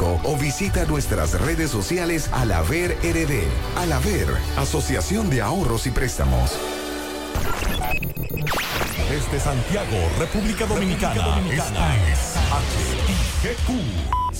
o visita nuestras redes sociales Alaver RD. Alaver, Asociación de Ahorros y Préstamos. Desde Santiago, República Dominicana, esta es HIGQ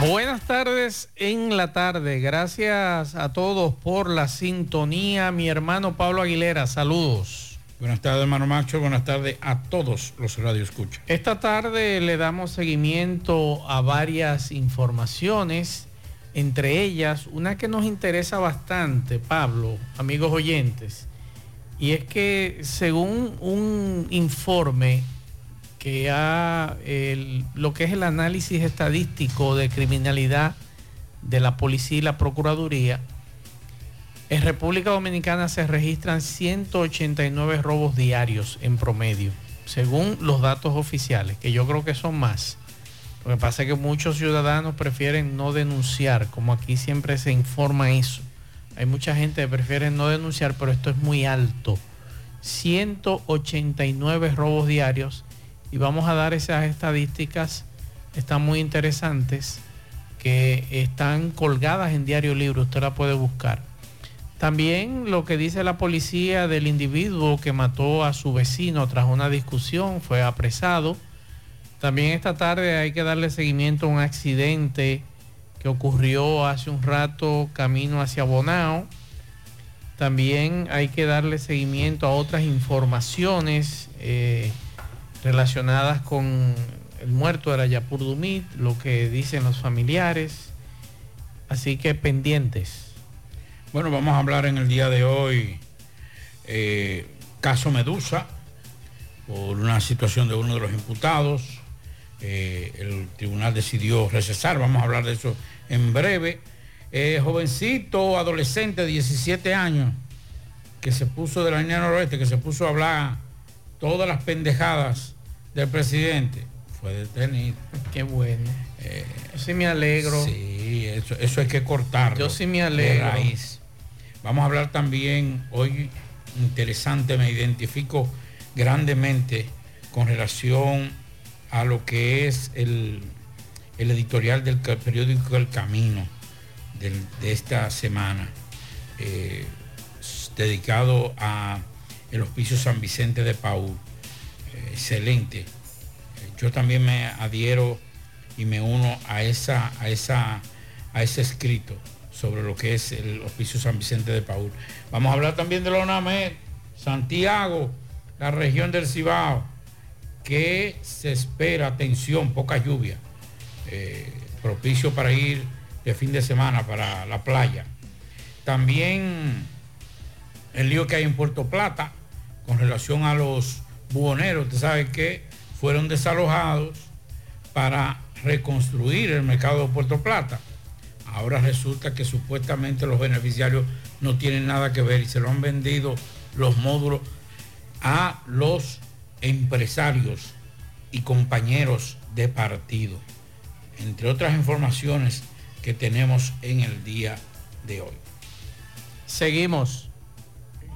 Buenas tardes en la tarde. Gracias a todos por la sintonía. Mi hermano Pablo Aguilera, saludos. Buenas tardes, hermano Macho. Buenas tardes a todos los radioescuchas. Esta tarde le damos seguimiento a varias informaciones, entre ellas una que nos interesa bastante, Pablo, amigos oyentes, y es que según un informe que ha lo que es el análisis estadístico de criminalidad de la policía y la procuraduría, en República Dominicana se registran 189 robos diarios en promedio, según los datos oficiales, que yo creo que son más. Lo que pasa es que muchos ciudadanos prefieren no denunciar, como aquí siempre se informa eso. Hay mucha gente que prefiere no denunciar, pero esto es muy alto. 189 robos diarios y vamos a dar esas estadísticas, están muy interesantes, que están colgadas en Diario Libre, usted la puede buscar. También lo que dice la policía del individuo que mató a su vecino tras una discusión, fue apresado. También esta tarde hay que darle seguimiento a un accidente que ocurrió hace un rato camino hacia Bonao. También hay que darle seguimiento a otras informaciones. Eh, relacionadas con el muerto de la Yapur Dumit, lo que dicen los familiares. Así que pendientes. Bueno, vamos a hablar en el día de hoy eh, caso Medusa, por una situación de uno de los imputados. Eh, el tribunal decidió recesar, vamos a hablar de eso en breve. Eh, jovencito, adolescente de 17 años, que se puso de la línea noroeste, que se puso a hablar todas las pendejadas del presidente, fue detenido. Qué bueno. Eh, sí me alegro. Sí, eso, eso hay que cortarlo. Yo sí me alegro. Vamos a hablar también, hoy interesante, me identifico grandemente con relación a lo que es el, editorial del periódico El Camino de esta semana, eh, dedicado a el Hospicio San Vicente de Paul excelente. Yo también me adhiero y me uno a, esa, a, esa, a ese escrito sobre lo que es el Hospicio San Vicente de Paul. Vamos a hablar también de la ONAMED, Santiago, la región del Cibao, que se espera, atención, poca lluvia, eh, propicio para ir de fin de semana para la playa. También el lío que hay en Puerto Plata con relación a los buhoneros, usted sabe que fueron desalojados para reconstruir el mercado de Puerto Plata. Ahora resulta que supuestamente los beneficiarios no tienen nada que ver y se lo han vendido los módulos a los empresarios y compañeros de partido, entre otras informaciones que tenemos en el día de hoy. Seguimos.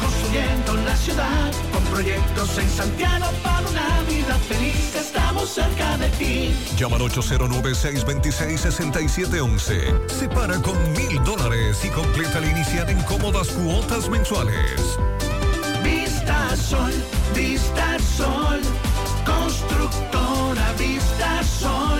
Construyendo la ciudad, con proyectos en Santiago para una vida feliz, estamos cerca de ti. Llama al 809-626-6711. Separa con mil dólares y completa la inicial en cómodas cuotas mensuales. Vista Sol, Vista Sol, constructora Vista Sol.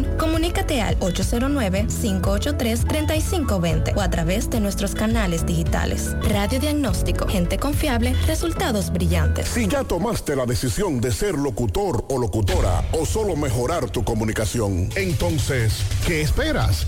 Comunícate al 809-583-3520 o a través de nuestros canales digitales. Radio Diagnóstico, gente confiable, resultados brillantes. Si ya tomaste la decisión de ser locutor o locutora o solo mejorar tu comunicación, entonces, ¿qué esperas?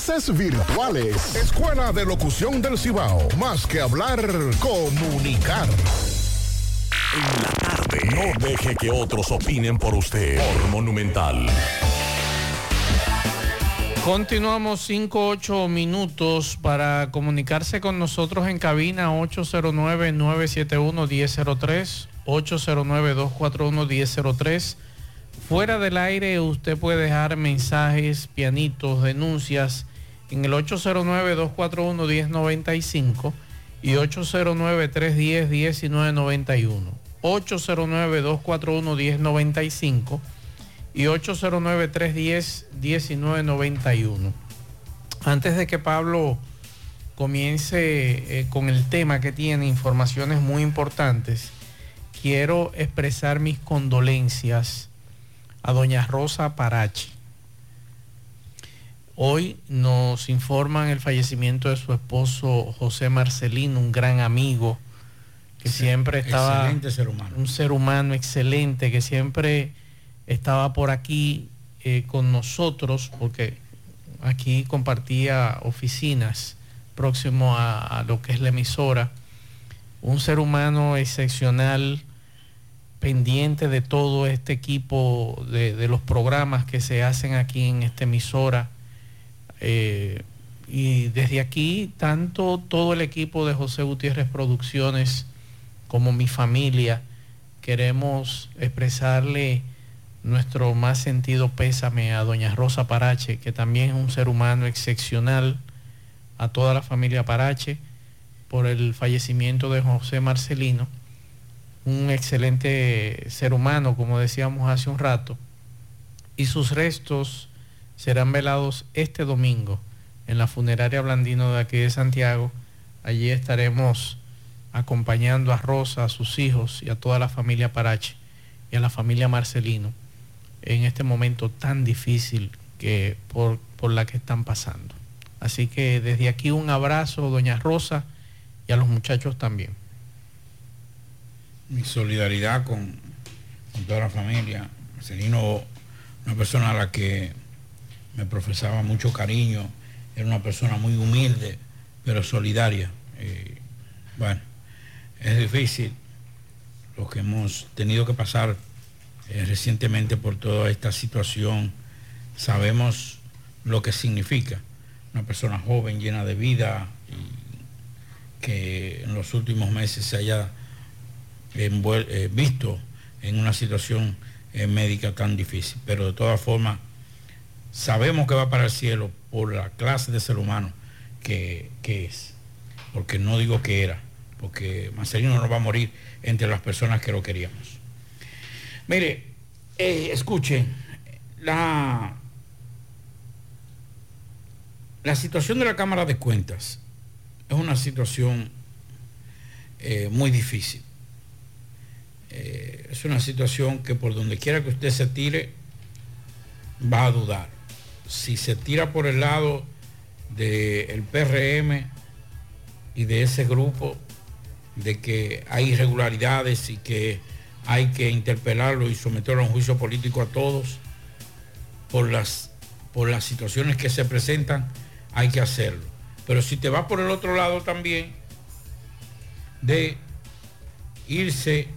virtuales. Escuela de Locución del Cibao. Más que hablar, comunicar. En la tarde. No deje que otros opinen por usted. Por Monumental. Continuamos 5-8 minutos para comunicarse con nosotros en cabina 809-971-1003, 809-241-1003. Fuera del aire usted puede dejar mensajes, pianitos, denuncias en el 809-241-1095 y 809-310-1991. 809-241-1095 y 809-310-1991. Antes de que Pablo comience eh, con el tema que tiene informaciones muy importantes, quiero expresar mis condolencias a doña Rosa Parachi. Hoy nos informan el fallecimiento de su esposo José Marcelino, un gran amigo que siempre estaba Excelente ser humano. un ser humano excelente que siempre estaba por aquí eh, con nosotros porque aquí compartía oficinas próximo a, a lo que es la emisora. Un ser humano excepcional, pendiente de todo este equipo de, de los programas que se hacen aquí en esta emisora. Eh, y desde aquí, tanto todo el equipo de José Gutiérrez Producciones como mi familia, queremos expresarle nuestro más sentido pésame a doña Rosa Parache, que también es un ser humano excepcional, a toda la familia Parache, por el fallecimiento de José Marcelino, un excelente ser humano, como decíamos hace un rato, y sus restos serán velados este domingo en la funeraria Blandino de aquí de Santiago. Allí estaremos acompañando a Rosa, a sus hijos y a toda la familia Parache y a la familia Marcelino en este momento tan difícil que por, por la que están pasando. Así que desde aquí un abrazo, doña Rosa, y a los muchachos también. Mi solidaridad con, con toda la familia. Marcelino, una persona a la que me profesaba mucho cariño, era una persona muy humilde, pero solidaria. Eh, bueno, es difícil lo que hemos tenido que pasar eh, recientemente por toda esta situación. Sabemos lo que significa una persona joven, llena de vida, y que en los últimos meses se haya eh, visto en una situación eh, médica tan difícil. Pero de todas formas, sabemos que va para el cielo por la clase de ser humano que, que es. Porque no digo que era, porque Marcelino no va a morir entre las personas que lo queríamos. Mire, eh, escuchen, la, la situación de la Cámara de Cuentas es una situación eh, muy difícil. Eh, es una situación que por donde quiera que usted se tire, va a dudar. Si se tira por el lado del PRM y de ese grupo, de que hay irregularidades y que hay que interpelarlo y someterlo a un juicio político a todos, por las, por las situaciones que se presentan, hay que hacerlo. Pero si te vas por el otro lado también, de irse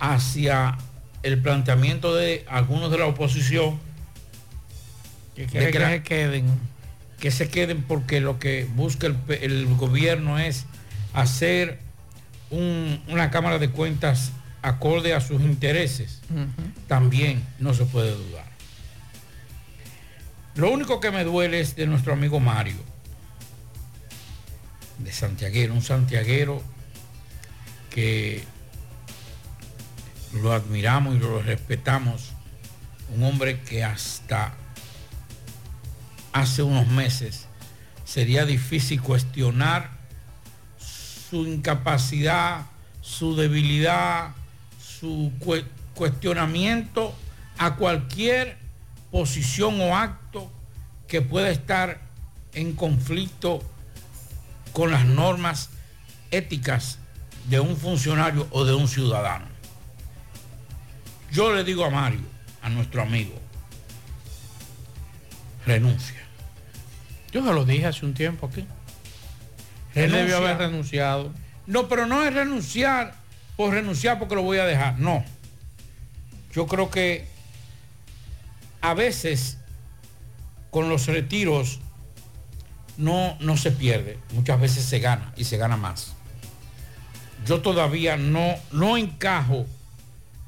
hacia el planteamiento de algunos de la oposición, Que se queden. Que se queden porque lo que busca el, gobierno es hacer un- una Cámara de Cuentas acorde a sus intereses. También no se puede dudar. Lo único que me duele es de nuestro amigo Mario, de Santiaguero, un santiaguero que lo admiramos y lo respetamos, un hombre que hasta hace unos meses sería difícil cuestionar su incapacidad, su debilidad, su cue- cuestionamiento a cualquier posición o acto que pueda estar en conflicto con las normas éticas de un funcionario o de un ciudadano. Yo le digo a Mario, a nuestro amigo, renuncia. Yo se lo dije hace un tiempo aquí. Él Renuncia. debió haber renunciado. No, pero no es renunciar por renunciar porque lo voy a dejar. No. Yo creo que a veces con los retiros no, no se pierde. Muchas veces se gana y se gana más. Yo todavía no, no encajo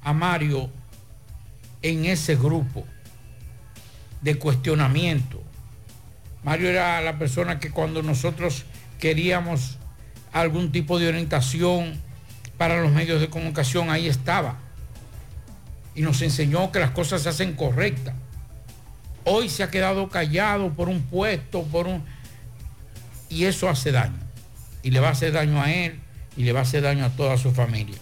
a Mario en ese grupo de cuestionamiento. Mario era la persona que cuando nosotros queríamos algún tipo de orientación para los medios de comunicación, ahí estaba. Y nos enseñó que las cosas se hacen correctas. Hoy se ha quedado callado por un puesto, por un... Y eso hace daño. Y le va a hacer daño a él y le va a hacer daño a toda su familia.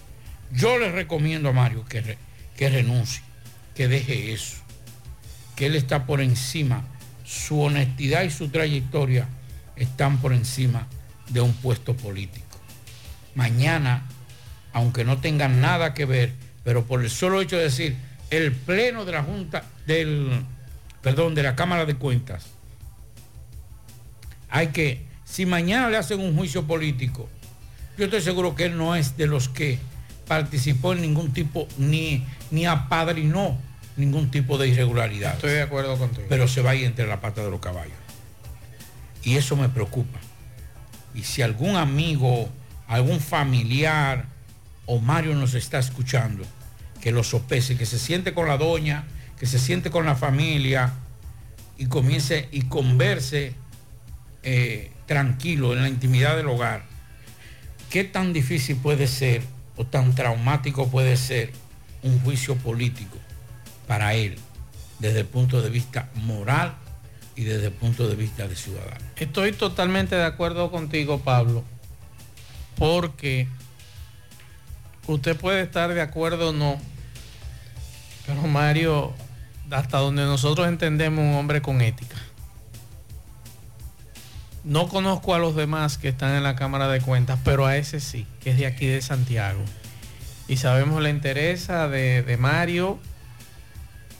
Yo le recomiendo a Mario que, que renuncie, que deje eso. Que él está por encima, su honestidad y su trayectoria están por encima de un puesto político. Mañana, aunque no tengan nada que ver, pero por el solo hecho de decir, el pleno de la Junta, del, perdón, de la Cámara de Cuentas, hay que, si mañana le hacen un juicio político, yo estoy seguro que él no es de los que participó en ningún tipo, ni, ni apadrinó ningún tipo de irregularidad. Estoy de acuerdo contigo. Pero se va a ir entre la pata de los caballos. Y eso me preocupa. Y si algún amigo, algún familiar o Mario nos está escuchando, que lo sopese, que se siente con la doña, que se siente con la familia y comience y converse eh, tranquilo en la intimidad del hogar. ¿Qué tan difícil puede ser o tan traumático puede ser un juicio político para él desde el punto de vista moral y desde el punto de vista de ciudadano? Estoy totalmente de acuerdo contigo, Pablo, porque usted puede estar de acuerdo o no, pero Mario, hasta donde nosotros entendemos, un hombre con ética. No conozco a los demás que están en la Cámara de Cuentas, pero a ese sí, que es de aquí de Santiago. Y sabemos la interesa de, de Mario.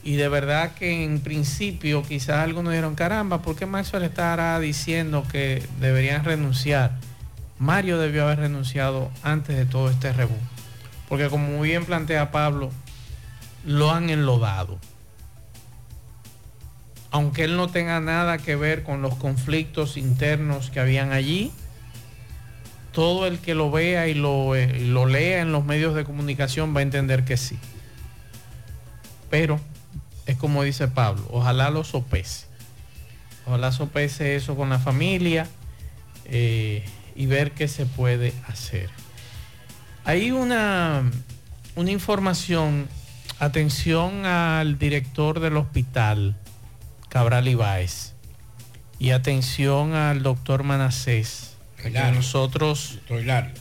Y de verdad que en principio quizás algunos dijeron, caramba, ¿por qué Maxwell estará diciendo que deberían renunciar? Mario debió haber renunciado antes de todo este rebú. Porque como muy bien plantea Pablo, lo han enlodado. Aunque él no tenga nada que ver con los conflictos internos que habían allí, todo el que lo vea y lo, eh, lo lea en los medios de comunicación va a entender que sí. Pero es como dice Pablo, ojalá lo sopese. Ojalá sopese eso con la familia eh, y ver qué se puede hacer. Hay una, una información, atención al director del hospital, Cabral Ibáez, y atención al doctor Manacés, que nosotros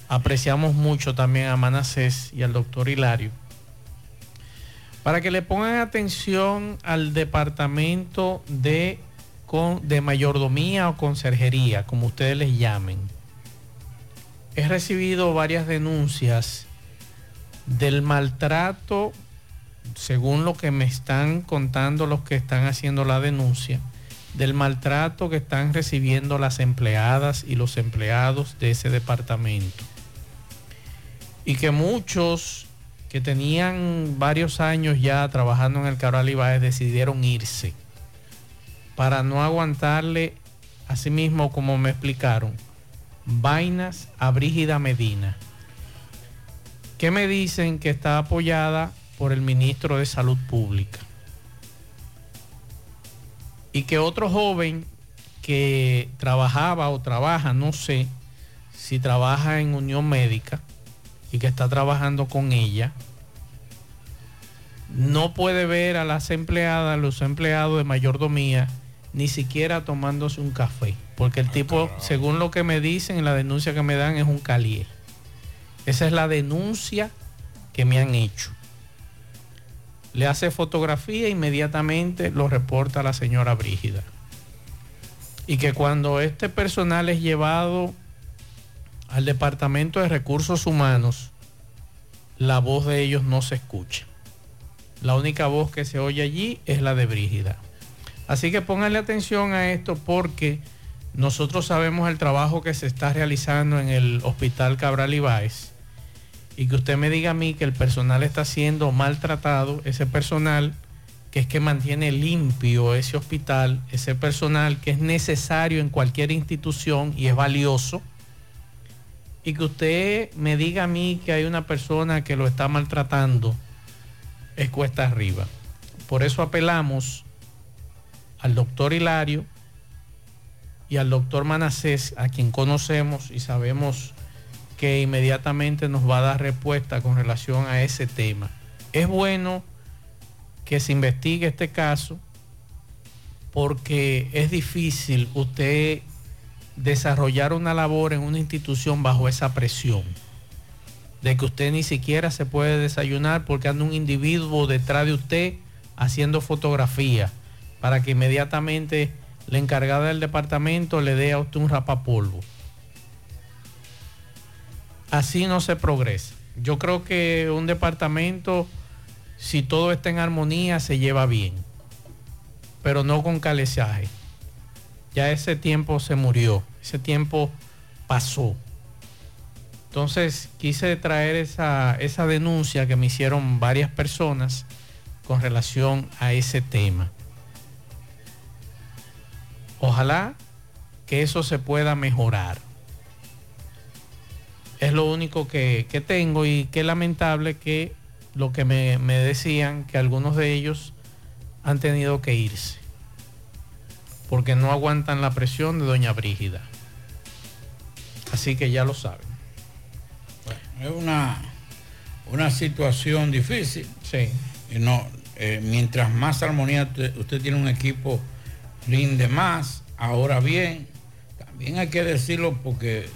apreciamos mucho también a Manacés y al doctor Hilario, para que le pongan atención al departamento de, de mayordomía o conserjería, como ustedes les llamen. He recibido varias denuncias del maltrato, según lo que me están contando los que están haciendo la denuncia, del maltrato que están recibiendo las empleadas y los empleados de ese departamento. Y que muchos que tenían varios años ya trabajando en el Cabral Ibáez decidieron irse para no aguantarle, así mismo como me explicaron, vainas a Brígida Medina, que me dicen que está apoyada por el ministro de Salud Pública. y que otro joven que trabajaba o trabaja, no sé si trabaja en Unión Médica y que está trabajando con ella, no puede ver a las empleadas, los empleados de mayordomía, ni siquiera tomándose un café, porque el tipo, según lo que me dicen, la denuncia que me dan es un calier. Esa es la denuncia que me han hecho. Le hace fotografía, inmediatamente lo reporta la señora Brígida. Y que cuando este personal es llevado al Departamento de Recursos Humanos, la voz de ellos no se escucha. La única voz que se oye allí es la de Brígida. Así que pónganle atención a esto porque nosotros sabemos el trabajo que se está realizando en el Hospital Cabral Ibáez y que usted me diga a mí que el personal está siendo maltratado, ese personal que es que mantiene limpio ese hospital, ese personal que es necesario en cualquier institución y es valioso, y que usted me diga a mí que hay una persona que lo está maltratando, es cuesta arriba. Por eso apelamos al doctor Hilario y al doctor Manacés, a quien conocemos y sabemos que inmediatamente nos va a dar respuesta con relación a ese tema. Es bueno que se investigue este caso porque es difícil usted desarrollar una labor en una institución bajo esa presión de que usted ni siquiera se puede desayunar porque anda un individuo detrás de usted haciendo fotografía para que inmediatamente la encargada del departamento le dé a usted un rapapolvo. Así no se progresa. Yo creo que un departamento, si todo está en armonía, se lleva bien, pero no con calesaje. Ya ese tiempo se murió, ese tiempo pasó. Entonces quise traer esa, esa denuncia que me hicieron varias personas con relación a ese tema. Ojalá que eso se pueda mejorar. Es lo único que, que tengo y qué lamentable que lo que me, me decían, que algunos de ellos han tenido que irse, porque no aguantan la presión de doña Brígida. Así que ya lo saben. Es una, una situación difícil. Sí. Y no, eh, mientras más armonía usted, tiene un equipo, rinde más. Ahora bien, también hay que decirlo porque eh,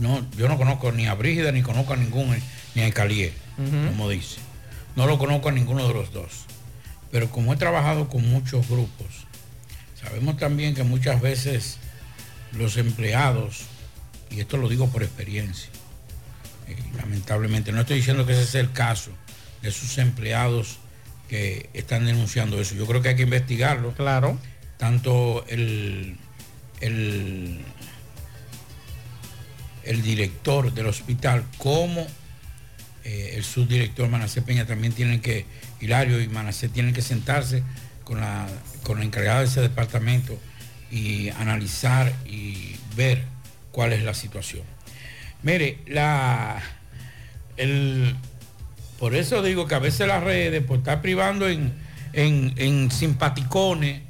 no, yo no conozco ni a Brígida, ni conozco a ningún, ni a Calier, como dice. No lo conozco a ninguno de los dos. Pero como he trabajado con muchos grupos, sabemos también que muchas veces los empleados, y esto lo digo por experiencia, eh, lamentablemente, no estoy diciendo que ese sea el caso de sus empleados que están denunciando eso. Yo creo que hay que investigarlo. Claro. Tanto el, el, el director del hospital como eh, el subdirector Manacé Peña también tienen que, Hilario y Manacé tienen que sentarse con la, con la encargada de ese departamento y analizar y ver cuál es la situación. Mire, la, el, por eso digo que a veces las redes, por estar privando en, en, en simpaticones,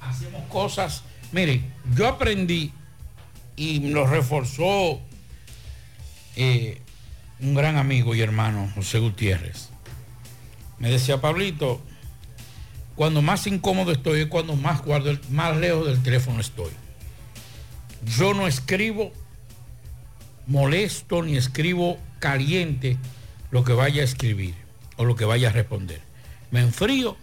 hacemos cosas. Mire, yo aprendí y lo reforzó eh, un gran amigo y hermano, José Gutiérrez. Me decía, Pablito, cuando más incómodo estoy es cuando más, guardo más lejos del teléfono estoy. Yo no escribo molesto ni escribo caliente lo que vaya a escribir o lo que vaya a responder. Me enfrío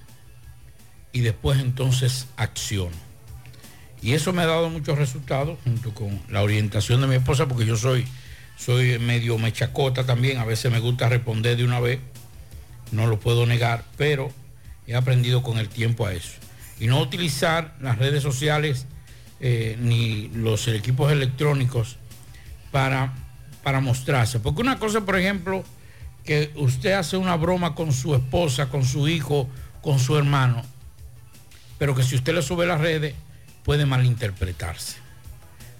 y después entonces acciono. Y eso me ha dado muchos resultados junto con la orientación de mi esposa, porque yo soy, soy medio mechacota también, a veces me gusta responder de una vez, no lo puedo negar, pero he aprendido con el tiempo a eso. Y no utilizar las redes sociales eh, ni los equipos electrónicos para, para mostrarse. Porque una cosa, por ejemplo, que usted hace una broma con su esposa, con su hijo, con su hermano, pero que si usted le sube las redes puede malinterpretarse.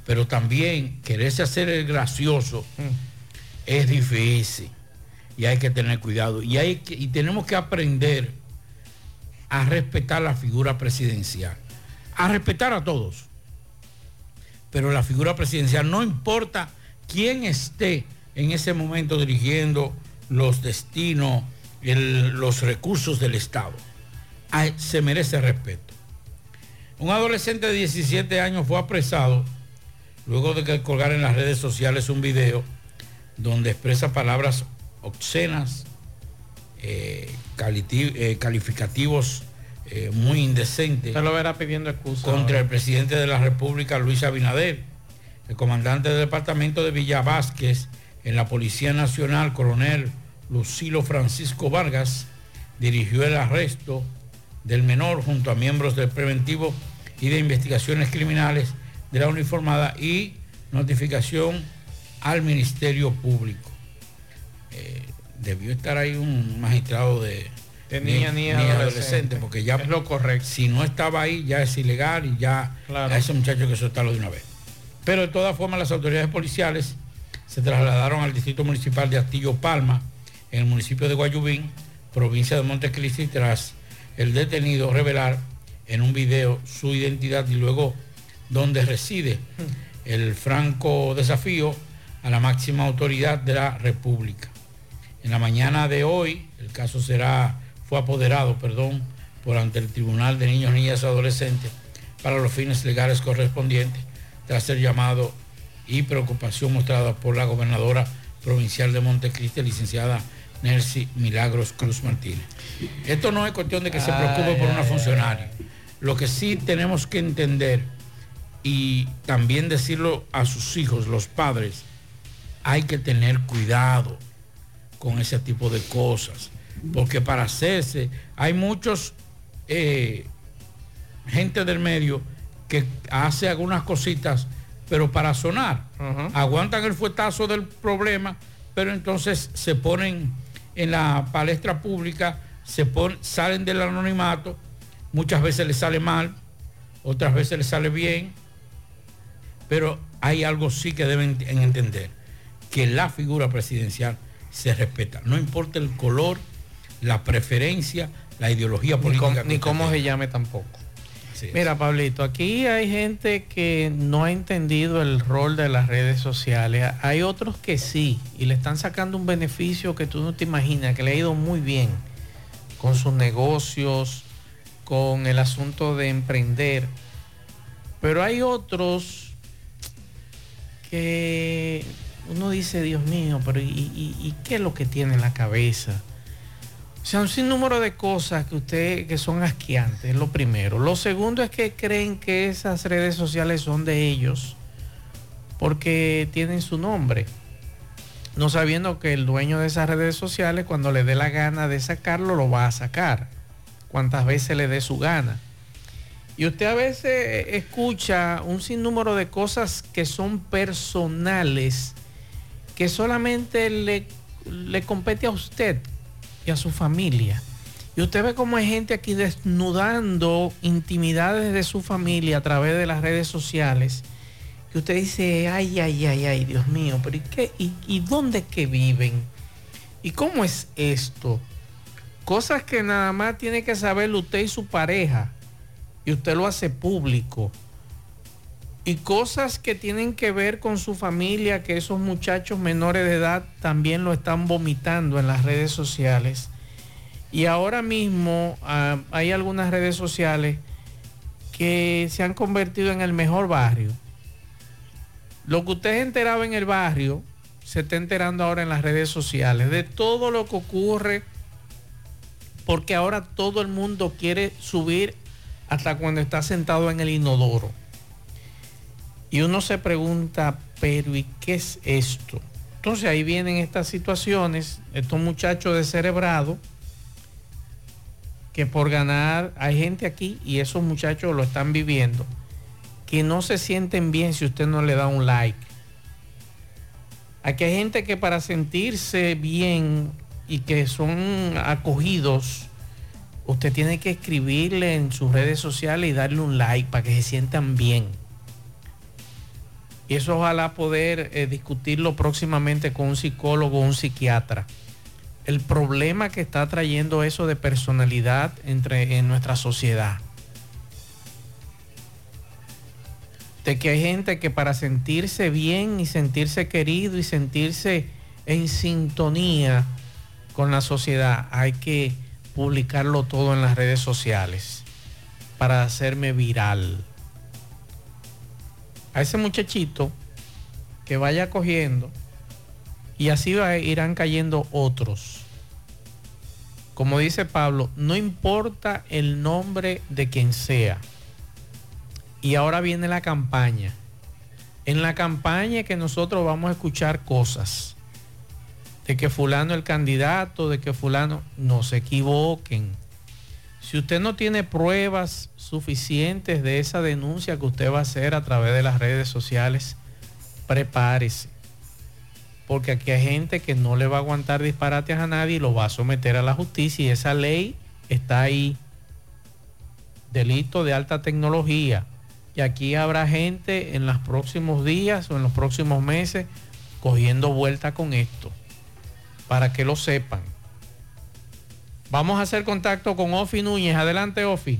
Pero también quererse hacer el gracioso es difícil y hay que tener cuidado. Y, hay que- y tenemos que aprender a respetar la figura presidencial, a respetar a todos. Pero la figura presidencial no importa quién esté en ese momento dirigiendo los destinos, los recursos del Estado. Ay, se merece respeto. Un adolescente de 17 años fue apresado luego de que colgara en las redes sociales un video donde expresa palabras obscenas, eh, eh, calificativos eh, muy indecentes Usted lo verá pidiendo excusa. contra ahora. el presidente de la República, Luis Abinader. El comandante del departamento de Villa Vázquez en la Policía Nacional, coronel Lucilo Francisco Vargas, dirigió el arresto del menor junto a miembros del preventivo y de investigaciones criminales de la uniformada y notificación al Ministerio Público. Eh, debió estar ahí un magistrado de, De niña ni adolescente. porque ya Es lo correcto. si no estaba ahí ya es ilegal y ya Claro. a ese muchacho que soltarlo de una vez. Pero de todas formas las autoridades policiales se trasladaron al distrito municipal de Astillo Palma, en el municipio de Guayubín, provincia de Montecristi, tras el detenido revelar en un video su identidad y luego donde reside el franco desafío a la máxima autoridad de la República. En la mañana de hoy, el caso será, fue apoderado, perdón, por ante el Tribunal de Niños, Niñas y Adolescentes para los fines legales correspondientes, tras ser llamado y preocupación mostrada por la gobernadora provincial de Montecristi, licenciada Nercy Milagros Cruz Martínez. Esto no es cuestión de que se preocupe por una funcionaria. Lo que sí tenemos que entender y también decirlo a sus hijos, los padres, hay que tener cuidado con ese tipo de cosas. Porque para hacerse, hay muchos eh, gente del medio que hace algunas cositas, pero para sonar. Aguantan el fuetazo del problema, pero entonces se ponen en la palestra pública, se pon- salen del anonimato, muchas veces les sale mal, otras veces les sale bien, pero hay algo sí que deben en- entender, que la figura presidencial se respeta, no importa el color, la preferencia, la ideología política. ni cómo se llame tampoco. Mira, Pablito, aquí hay gente que no ha entendido el rol de las redes sociales. Hay otros que sí, y le están sacando un beneficio que tú no te imaginas, que le ha ido muy bien con sus negocios, con el asunto de emprender. Pero hay otros que dice, Dios mío, pero ¿y, qué es lo que tiene en la cabeza? O sea, un sinnúmero de cosas que usted que son asqueantes, lo primero. Lo segundo es que creen que esas redes sociales son de ellos porque tienen su nombre. No sabiendo que el dueño de esas redes sociales, cuando le dé la gana de sacarlo, lo va a sacar. Cuantas veces le dé su gana. Y usted a veces escucha un sinnúmero de cosas que son personales, que solamente le, le compete a usted y a su familia. Y usted ve cómo hay gente aquí desnudando intimidades de su familia a través de las redes sociales. Que usted dice, ay, ay, ay, ay, Dios mío, pero ¿y qué? ¿Y, dónde que viven? ¿Y cómo es esto? Cosas que nada más tiene que saber usted y su pareja. Y usted lo hace público. Y cosas que tienen que ver con su familia, que esos muchachos menores de edad también lo están vomitando en las redes sociales. Y ahora mismo ah, hay algunas redes sociales que se han convertido en el mejor barrio. Lo que usted enteraba en el barrio, se está enterando ahora en las redes sociales, de todo lo que ocurre, porque ahora todo el mundo quiere subir hasta cuando está sentado en el inodoro. Y uno se pregunta, pero ¿y qué es esto? Entonces ahí vienen estas situaciones, estos muchachos descerebrados, que por ganar, hay gente aquí y esos muchachos lo están viviendo, que no se sienten bien si usted no le da un like. Aquí hay gente que para sentirse bien y que son acogidos, usted tiene que escribirle en sus redes sociales y darle un like para que se sientan bien. Y eso ojalá poder eh, discutirlo próximamente con un psicólogo o un psiquiatra. el problema que está trayendo eso de personalidad entre, en nuestra sociedad. De que hay gente que para sentirse bien y sentirse querido y sentirse en sintonía con la sociedad hay que publicarlo todo en las redes sociales para hacerme viral. A ese muchachito que vaya cogiendo y así irán cayendo otros. Como dice Pablo, no importa el nombre de quien sea. Y ahora viene la campaña. En la campaña que nosotros vamos a escuchar cosas. De que fulano el candidato, de que fulano no se equivoquen. Si usted no tiene pruebas suficientes de esa denuncia que usted va a hacer a través de las redes sociales, prepárese. Porque aquí hay gente que no le va a aguantar disparates a nadie y lo va a someter a la justicia. Y esa ley está ahí. Delito de alta tecnología. Y aquí habrá gente en los próximos días o en los próximos meses cogiendo vuelta con esto. Para que lo sepan. Vamos a hacer contacto con Ofi Núñez. Adelante, Ofi.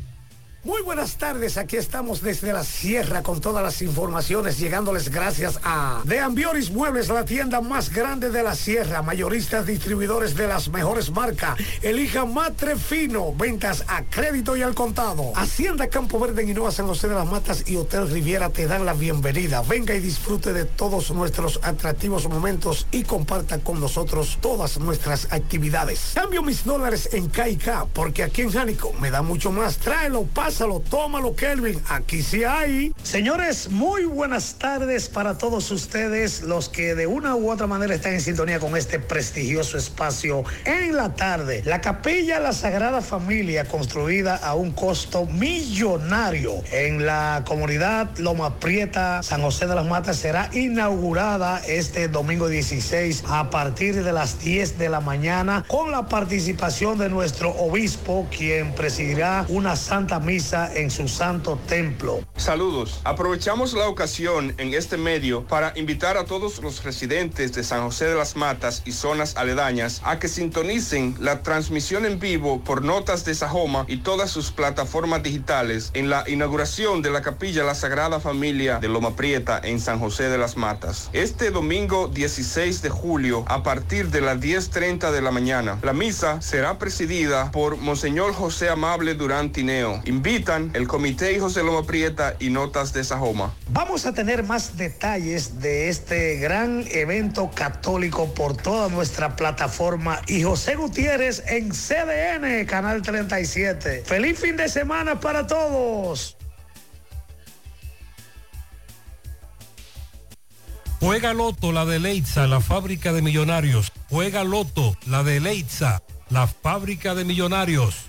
Muy buenas tardes, aquí estamos desde la sierra con todas las informaciones, llegándoles gracias a De Ambioris Muebles, la tienda más grande de la sierra, mayoristas distribuidores de las mejores marcas. Elija Matre Fino, ventas a crédito y al contado. Hacienda Campo Verde en Hinoa, San José de las Matas y Hotel Riviera te dan la bienvenida. Venga y disfrute de todos nuestros atractivos momentos y comparta con nosotros todas nuestras actividades. Cambio mis dólares en KK, porque aquí en Jánico me da mucho más. Tráelo, pásalo, tómalo, Kelvin. Aquí sí hay. Señores, muy buenas tardes para todos ustedes, los que de una u otra manera están en sintonía con este prestigioso espacio en la tarde. La capilla La Sagrada Familia, construida a un costo millonario en la comunidad Loma Prieta, San José de las Matas, será inaugurada este domingo 16 a partir de las 10 de la mañana con la participación de nuestro obispo, quien presidirá una santa misa en su santo templo. Saludos. Aprovechamos la ocasión en este medio para invitar a todos los residentes de San José de las Matas y zonas aledañas a que sintonicen la transmisión en vivo por Notas de Sajoma y todas sus plataformas digitales en la inauguración de la capilla La Sagrada Familia de Loma Prieta en San José de las Matas. Este domingo 16 de julio a partir de las 10.30 de la mañana. La misa será presidida por Monseñor José Amable Durán Tineo. Invitan el Comité Hijos de Loma Prieta y Notas de Sajoma. Vamos a tener más detalles de este gran evento católico por toda nuestra plataforma y José Gutiérrez en CDN, Canal 37. Feliz fin de semana para todos. Juega Loto, la de Leitza, la fábrica de millonarios. Juega Loto, la de Leitza, la fábrica de millonarios.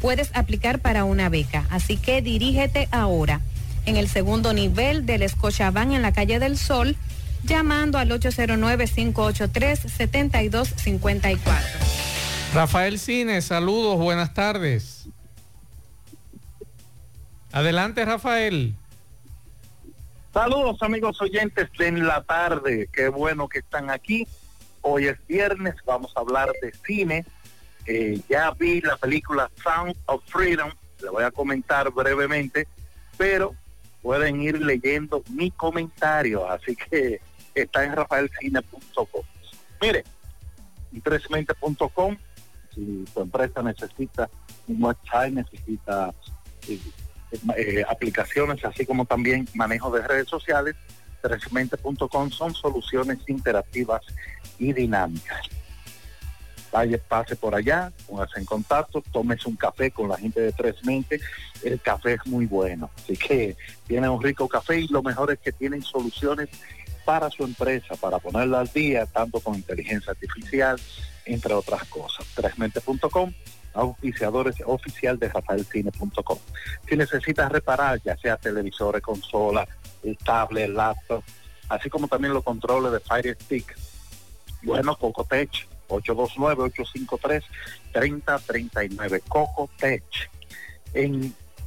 puedes aplicar para una beca. Así que dirígete ahora en el segundo nivel del Escochabán en la calle del Sol, llamando al 809-583-7254. Rafael Cine, saludos, buenas tardes. Adelante, Rafael. Saludos amigos oyentes de en la tarde, qué bueno que están aquí. Hoy es viernes, vamos a hablar de cine eh, ya vi la película Sound of Freedom, le voy a comentar brevemente, pero pueden ir leyendo mi comentario, así que está en rafaelcine.com. Mire, y 3mente.com, si tu empresa necesita un website, necesita eh, eh, aplicaciones, así como también manejo de redes sociales, 3mente.com son soluciones interactivas y dinámicas vaya, pase por allá, póngase en contacto, tómese un café con la gente de Tres Mentes, el café es muy bueno, así que tiene un rico café y lo mejor es que tienen soluciones para su empresa, para ponerla al día, tanto con inteligencia artificial, entre otras cosas. Tresmente.com, auspiciadores oficial de rafaelcine.com. Si necesitas reparar, ya sea televisores, consolas, tablet, laptop, así como también los controles de Fire Stick, bueno, Cocotech 829-853-3039. Coco Tech.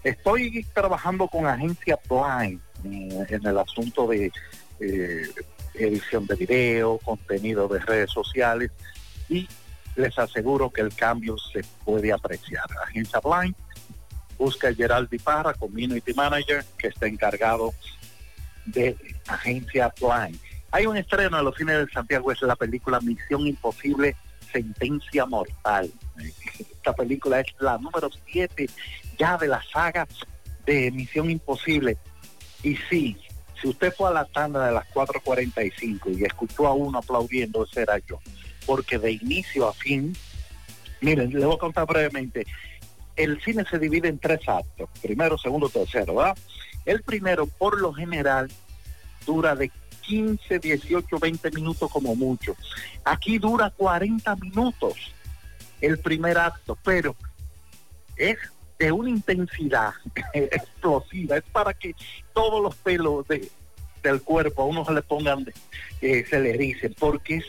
Estoy trabajando con agencia Blind eh, en el asunto de eh, edición de video, contenido de redes sociales y les aseguro que el cambio se puede apreciar. Agencia Blind busca a Gerald Parra, Community Manager, que está encargado de Agencia Blind hay un estreno de los cines de Santiago, es la película Misión Imposible, Sentencia Mortal. Esta película es la número 7 ya de la saga de Misión Imposible. Y sí, si usted fue a la tanda de las 4.45 y escuchó a uno aplaudiendo, ese era yo. Porque de inicio a fin, miren, le voy a contar brevemente, el cine se divide en tres actos, primero, segundo, tercero, ¿verdad? El primero, por lo general, dura de 15, 18, 20 minutos como mucho. Aquí dura 40 minutos el primer acto, pero es de una intensidad explosiva, es para que todos los pelos de, del cuerpo a uno se le pongan, eh, se le ericen, porque es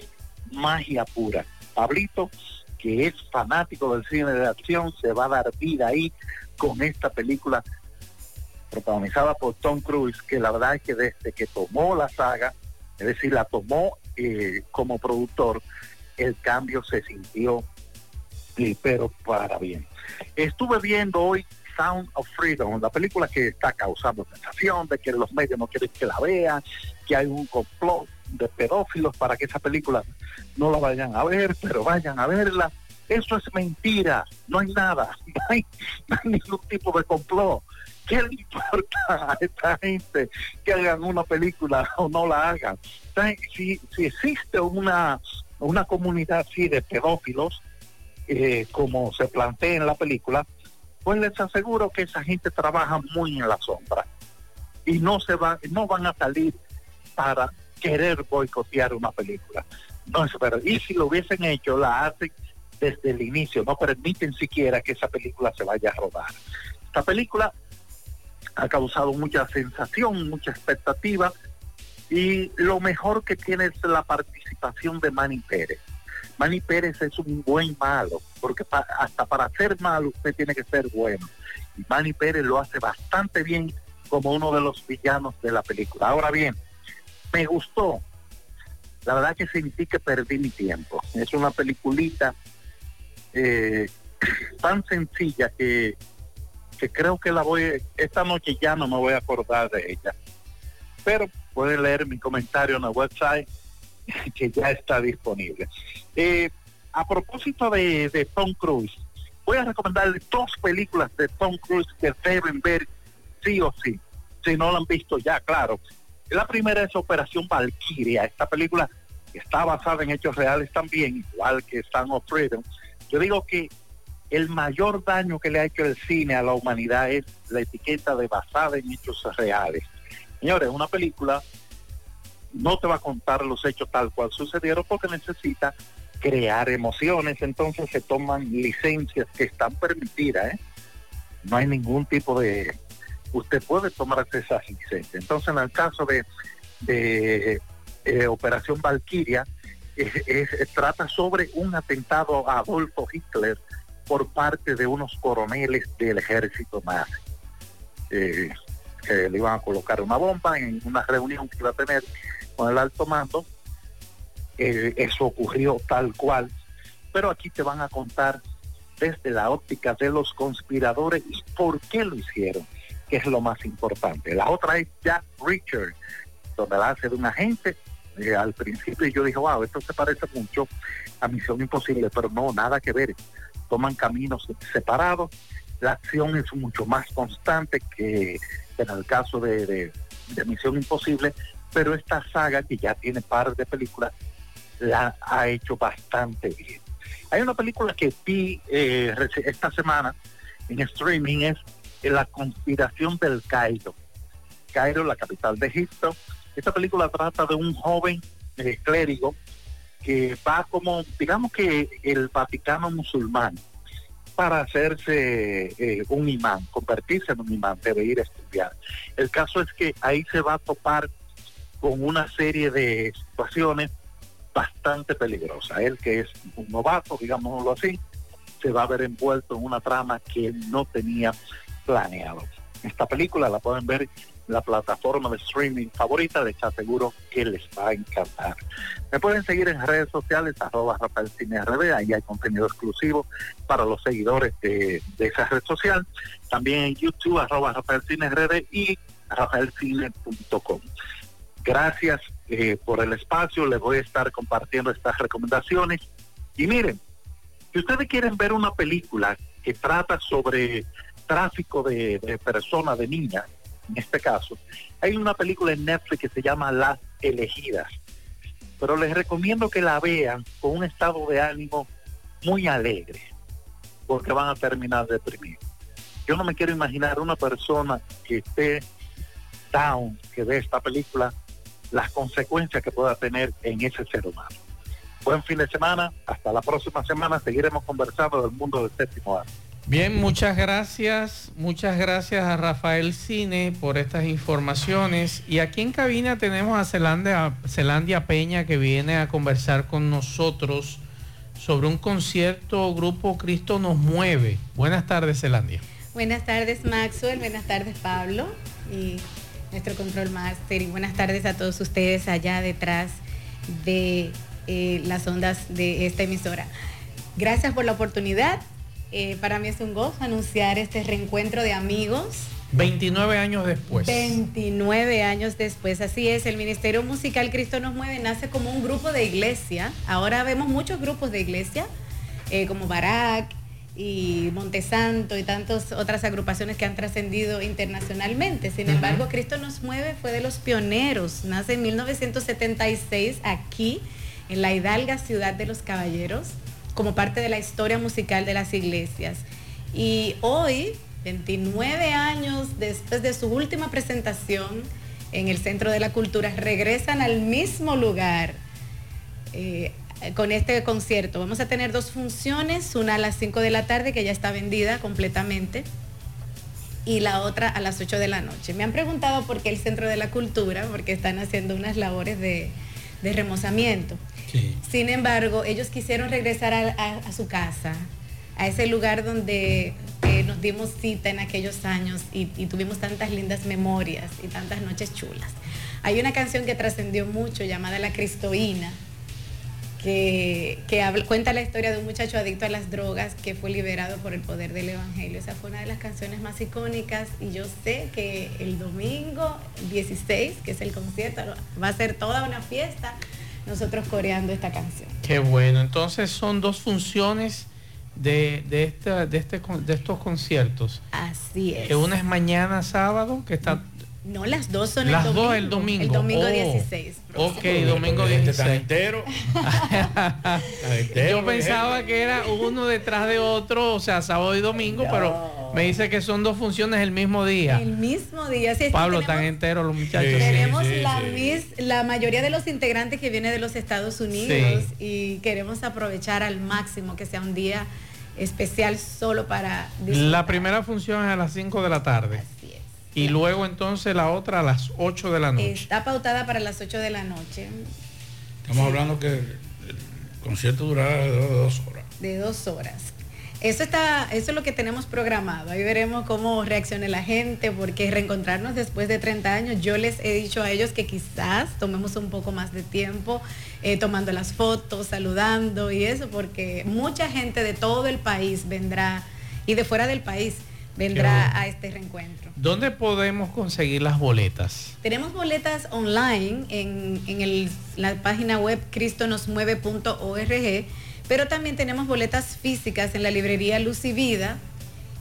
magia pura. Pablito, que es fanático del cine de acción, se va a dar vida ahí con esta película protagonizada por Tom Cruise, que la verdad es que desde que tomó la saga, es decir, la tomó eh, como productor, el cambio se sintió, pero para bien. Estuve viendo hoy Sound of Freedom, la película que está causando sensación de que los medios no quieren que la vean, que hay un complot de pedófilos para que esa película no la vayan a ver, pero vayan a verla. Eso es mentira, no hay nada, no hay ningún tipo de complot. ¿Qué le importa a esta gente que hagan una película o no la hagan? Si, si existe una, una comunidad así de pedófilos, eh, como se plantea en la película, pues les aseguro que esa gente trabaja muy en la sombra. y no se va, no van a salir para querer boicotear una película. No es. Y si lo hubiesen hecho, la hacen desde el inicio, no permiten siquiera que esa película se vaya a rodar. Esta película ha causado mucha sensación, mucha expectativa y lo mejor que tiene es la participación de Manny Pérez. Manny Pérez es un buen malo, porque pa- hasta para ser malo usted tiene que ser bueno. Y Manny Pérez lo hace bastante bien como uno de los villanos de la película. Ahora bien, me gustó. La verdad que sentí que perdí mi tiempo. Es una peliculita eh, tan sencilla que, que creo que la voy, esta noche ya no me voy a acordar de ella. Pero pueden leer mi comentario en la website que ya está disponible. Eh, a propósito de, de Tom Cruise, voy a recomendarles dos películas de Tom Cruise que deben ver sí o sí, si no la han visto ya, claro. La primera es Operación Valkyria, esta película está basada en hechos reales también, igual que Stand of Freedom. Yo digo que el mayor daño que le ha hecho el cine a la humanidad es la etiqueta de basada en hechos reales. Señores, una película no te va a contar los hechos tal cual sucedieron porque necesita crear emociones, entonces se toman licencias que están permitidas, ¿eh? No hay ningún tipo de... Usted puede tomarse esas licencias. Entonces, en el caso de, eh, Operación Valkyria, trata sobre un atentado a Adolfo Hitler por parte de unos coroneles del ejército nazi. Eh, que le iban a colocar una bomba en una reunión que iba a tener con el alto mando. Eh, eso ocurrió tal cual. Pero aquí te van a contar desde la óptica de los conspiradores y por qué lo hicieron, que es lo más importante. La otra es Jack Richard, donde la hace de un agente. Eh, al principio yo dije, wow, esto se parece mucho a Misión Imposible, pero no, nada que ver. Toman caminos separados. La acción es mucho más constante que en el caso de, Misión Imposible, pero esta saga que ya tiene par de películas la ha hecho bastante bien. Hay una película que vi eh, esta semana en streaming, es La conspiración del Cairo. Cairo, la capital de Egipto. Esta película trata de un joven eh, clérigo que va como, digamos que el Vaticano musulmán, para hacerse eh, un imán, convertirse en un imán, debe ir a estudiar. El caso es que ahí se va a topar con una serie de situaciones bastante peligrosas. Él que es un novato, digámoslo así, se va a ver envuelto en una trama que él no tenía planeado. Esta película la pueden ver la plataforma de streaming favorita, les aseguro que les va a encantar. Me pueden seguir en redes sociales, arroba Rafael Cine RD, ahí hay contenido exclusivo para los seguidores de, esa red social. También en YouTube, arroba Rafael Cine RD y rafaelcine.com. Gracias eh, por el espacio, les voy a estar compartiendo estas recomendaciones. Y miren, si ustedes quieren ver una película que trata sobre tráfico de, de personas, de niñas, en este caso, hay una película en Netflix que se llama Las Elegidas. Pero les recomiendo que la vean con un estado de ánimo muy alegre, porque van a terminar deprimidos. Yo no me quiero imaginar una persona que esté down, que ve esta película, las consecuencias que pueda tener en ese ser humano. Buen fin de semana, hasta la próxima semana seguiremos conversando del mundo del séptimo arte. Bien, muchas gracias, muchas gracias a Rafael Cine por estas informaciones. Y aquí en cabina tenemos a Celandia, Peña que viene a conversar con nosotros sobre un concierto Grupo Cristo nos mueve. Buenas tardes, Celandia. Buenas tardes Maxwell, buenas tardes Pablo y nuestro control master y buenas tardes a todos ustedes allá detrás de eh, las ondas de esta emisora. Gracias por la oportunidad. Eh, para mí es un gozo anunciar este reencuentro de amigos 29 años después. 29 años después, así es, el Ministerio Musical Cristo nos mueve nace como un grupo de iglesia. Ahora vemos muchos grupos de iglesia, eh, como Barak y Montesanto y tantas otras agrupaciones que han trascendido internacionalmente. Sin embargo, Cristo nos mueve fue de los pioneros. Nace en 1976 aquí, en la hidalga ciudad de los caballeros, como parte de la historia musical de las iglesias. Y hoy 29 años después de su última presentación en el Centro de la Cultura, regresan al mismo lugar eh, con este concierto. Vamos a tener dos funciones, una a las 5 de la tarde, que ya está vendida completamente, y la otra a las 8 de la noche. Me han preguntado por qué el Centro de la Cultura, porque están haciendo unas labores de, de remozamiento. Sin embargo, ellos quisieron regresar a, a- a su casa, a ese lugar donde eh, nos dimos cita en aquellos años y, y tuvimos tantas lindas memorias y tantas noches chulas. Hay una canción que trascendió mucho llamada La Cristoína, que, que habla- cuenta la historia de un muchacho adicto a las drogas que fue liberado por el poder del Evangelio. Esa fue una de las canciones más icónicas y yo sé que el domingo 16, que es el concierto, va a ser toda una fiesta nosotros coreando esta canción. Qué bueno. Entonces son dos funciones de, de, esta- de, este, de estos conciertos. Así es. Que una es mañana sábado, que está... No, las dos son Las el domingo. dos el domingo. El domingo Oh. 16. Ok, domingo Este 16. tan entero. Yo pensaba que era uno detrás de otro, o sea, sábado y domingo, pero me dice que son dos funciones el mismo día. El mismo día. Sí, es que Pablo, tenemos- tan entero los muchachos. Tenemos la, mis- la mayoría de los integrantes que vienen de los Estados Unidos y queremos aprovechar al máximo que sea un día especial solo para disfrutar. La primera función es a las 5 de la tarde. Y luego entonces la otra a las 8 de la noche. Está pautada para las 8 de la noche, Estamos hablando que el concierto durará alrededor de dos horas. de dos horas. Eso está, eso es lo que tenemos programado. Ahí veremos cómo reaccione la gente, porque reencontrarnos después de 30 años, yo les he dicho a ellos que quizás tomemos un poco más de tiempo eh, tomando las fotos, saludando y eso, porque mucha gente de todo el país vendrá y de fuera del país vendrá a este reencuentro. ¿Dónde podemos conseguir las boletas? Tenemos boletas online en, en el- la página web cristonosmueve.org, pero también tenemos boletas físicas en la librería Luz y Vida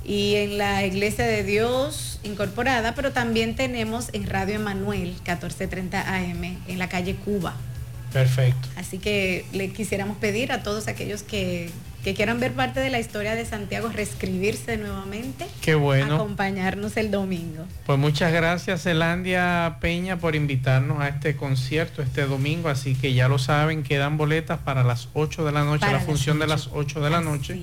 y en la Iglesia de Dios Incorporada, pero también tenemos en Radio Emanuel 1430 AM en la calle Cuba. Perfecto. Así que le quisiéramos pedir a todos aquellos que, que quieran ver parte de la historia de Santiago, reescribirse nuevamente, Qué bueno. acompañarnos el domingo. Pues muchas gracias, Elandia Peña, por invitarnos a este concierto este domingo. Así que ya lo saben, quedan boletas para las 8 de la noche, Para la función de 8. las 8 de la noche.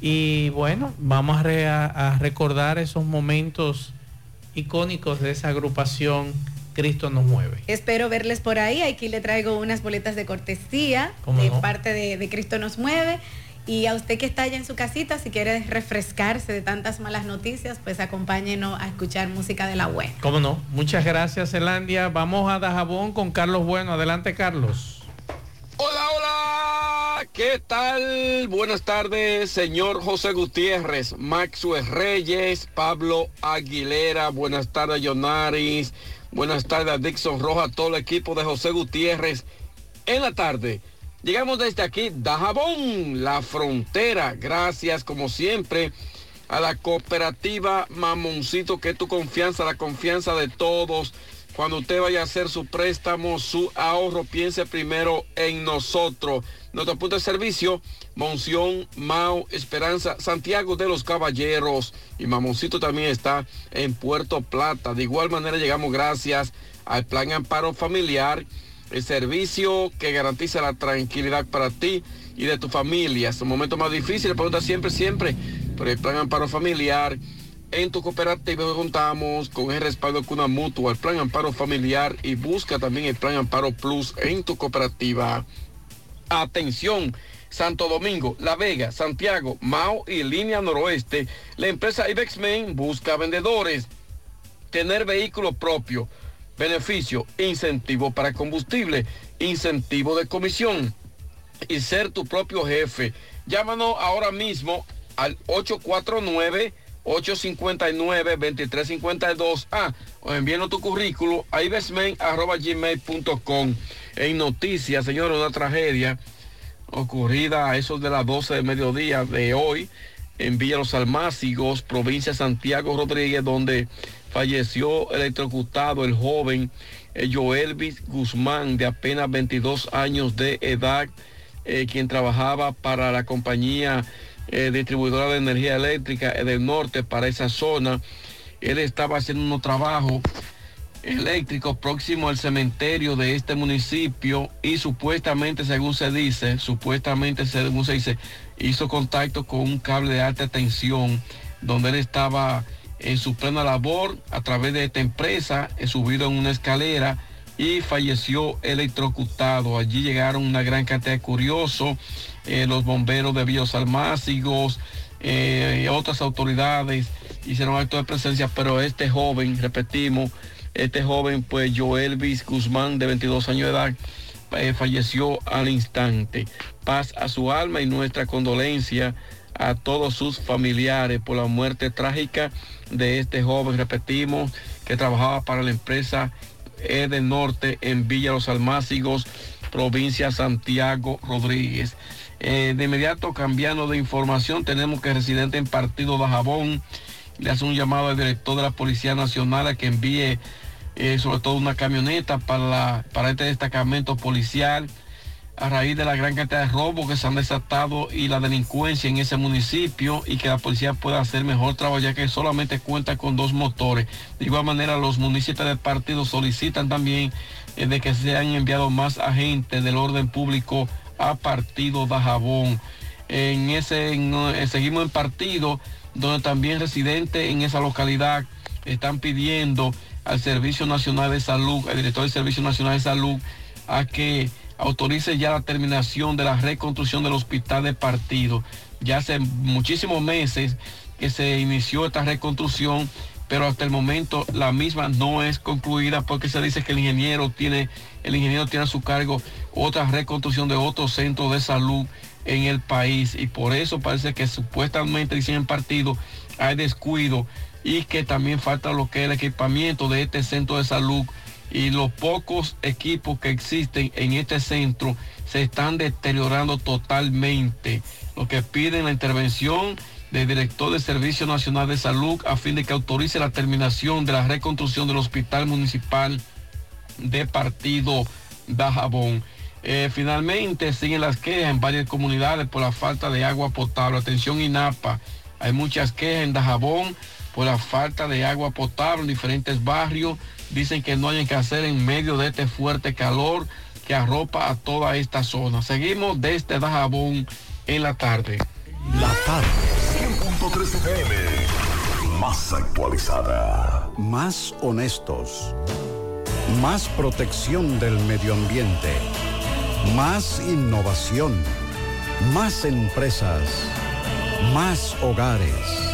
Y bueno, vamos a, re- a- a recordar esos momentos icónicos de esa agrupación Cristo nos mueve. Espero verles por ahí. Aquí le traigo unas boletas de cortesía ¿Cómo de no? parte de, de Cristo nos mueve. Y a usted que está allá en su casita, si quiere refrescarse de tantas malas noticias, pues acompáñenos a escuchar música de la buena. ¿Cómo no? Muchas gracias, Elandia. Vamos a Dajabón con Carlos Bueno. Adelante, Carlos. Hola, hola, ¿qué tal? Buenas tardes, señor José Gutiérrez, Maxwell Reyes, Pablo Aguilera, buenas tardes, Yonaris, buenas tardes, Dixon Roja, todo el equipo de José Gutiérrez. En la tarde, llegamos desde aquí, Dajabón, la frontera, gracias como siempre a la cooperativa Mamoncito, que es tu confianza, la confianza de todos. Cuando usted vaya a hacer su préstamo, su ahorro, piense primero en nosotros. Nuestro punto de servicio, Monción, Mao, Esperanza, Santiago de los Caballeros. Y Mamoncito también está en Puerto Plata. De igual manera llegamos gracias al Plan Amparo Familiar, el servicio que garantiza la tranquilidad para ti y de tu familia. Es un momento más difícil, pregunta siempre, siempre, por el Plan Amparo Familiar. En tu cooperativa contamos con el respaldo de Cuna Mutua, el Plan Amparo Familiar y busca también el Plan Amparo Plus en tu cooperativa. Atención, Santo Domingo, La Vega, Santiago, Mao y Línea Noroeste. La empresa Ibexmen busca vendedores. Tener vehículo propio. Beneficio, incentivo para combustible, incentivo de comisión y ser tu propio jefe. Llámanos ahora mismo al 849-859-2352. Ah, o envíenos tu currículo a ibesmen.gmail.com. En noticias, señores, una tragedia ocurrida a esos de las 12 de mediodía de hoy en Villa Los Almácigos, provincia Santiago Rodríguez, donde falleció electrocutado el joven eh, Joelvis Guzmán, de apenas 22 años de edad, eh, quien trabajaba para la compañía eh, distribuidora de energía eléctrica del norte para esa zona. Él estaba haciendo unos trabajos eléctricos próximo al cementerio de este municipio y supuestamente, según se dice, supuestamente, según se dice, hizo contacto con un cable de alta tensión donde él estaba en su plena labor a través de esta empresa, subido en una escalera y falleció electrocutado. Allí llegaron una gran cantidad de curiosos, eh, los bomberos de Víos Almácigos, eh, otras autoridades hicieron acto de presencia, pero este joven, repetimos, este joven, pues Joelvis Guzmán, de 22 años de edad, eh, falleció al instante. Paz a su alma y nuestra condolencia a todos sus familiares por la muerte trágica de este joven, repetimos, que trabajaba para la empresa E del Norte en Villa Los Almácigos, provincia Santiago Rodríguez. Eh, de inmediato, cambiando de información, tenemos que residente en Partido de Jabón le hace un llamado al director de la Policía Nacional a que envíe eh, sobre todo una camioneta para, para este destacamento policial a raíz de la gran cantidad de robos que se han desatado y la delincuencia en ese municipio y que la policía pueda hacer mejor trabajo ya que solamente cuenta con dos motores. De igual manera los municipios del partido solicitan también eh, de que sean enviados más agentes del orden público a partido de Jabón. En ese eh, seguimos en partido donde también residentes en esa localidad están pidiendo al Servicio Nacional de Salud, al director del Servicio Nacional de Salud, a que autorice ya la terminación de la reconstrucción del hospital de partido. Ya hace muchísimos meses que se inició esta reconstrucción, pero hasta el momento la misma no es concluida porque se dice que el ingeniero tiene, el ingeniero tiene a su cargo otra reconstrucción de otro centro de salud en el país y por eso parece que supuestamente dicen en partido hay descuido y que también falta lo que es el equipamiento de este centro de salud y los pocos equipos que existen en este centro se están deteriorando totalmente. Lo que piden la intervención del director del Servicio Nacional de Salud a fin de que autorice la terminación de la reconstrucción del Hospital Municipal de Partido Dajabón. Eh, finalmente siguen las quejas en varias comunidades por la falta de agua potable. Atención INAPA, hay muchas quejas en Dajabón por la falta de agua potable en diferentes barrios dicen que no hay que hacer en medio de este fuerte calor que arropa a toda esta zona. Seguimos desde Dajabón en la tarde. La tarde, 100.3 FM, más actualizada. Más honestos. Más protección del medio ambiente. Más innovación. Más empresas. Más hogares.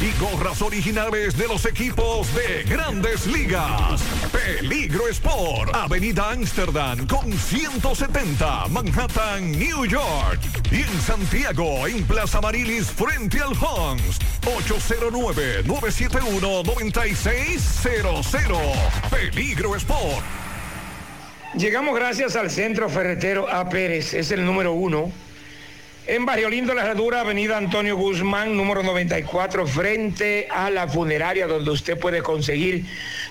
y gorras originales de los equipos de grandes ligas. Peligro Sport, Avenida Amsterdam con 170, Manhattan, New York. Y en Santiago, en Plaza Marilis, frente al Hans, 809-971-9600. Peligro Sport. Llegamos gracias al Centro Ferretero A. Pérez, es el número uno. En Barrio Lindo, la Herradura, Avenida Antonio Guzmán, número 94, frente a la funeraria, donde usted puede conseguir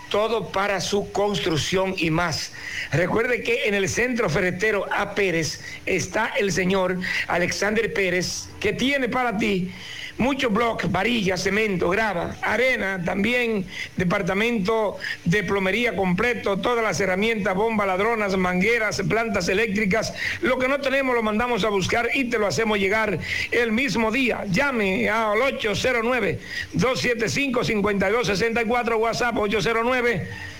todo para su construcción y más. Recuerde que en el Centro Ferretero A. Pérez está el señor Alexander Pérez, que tiene para ti muchos bloques, varillas, cemento, grava, arena, también departamento de plomería completo, todas las herramientas, bombas, ladronas, mangueras, plantas eléctricas. Lo que no tenemos lo mandamos a buscar y te lo hacemos llegar el mismo día. Llame al 809-275-5264, WhatsApp 809.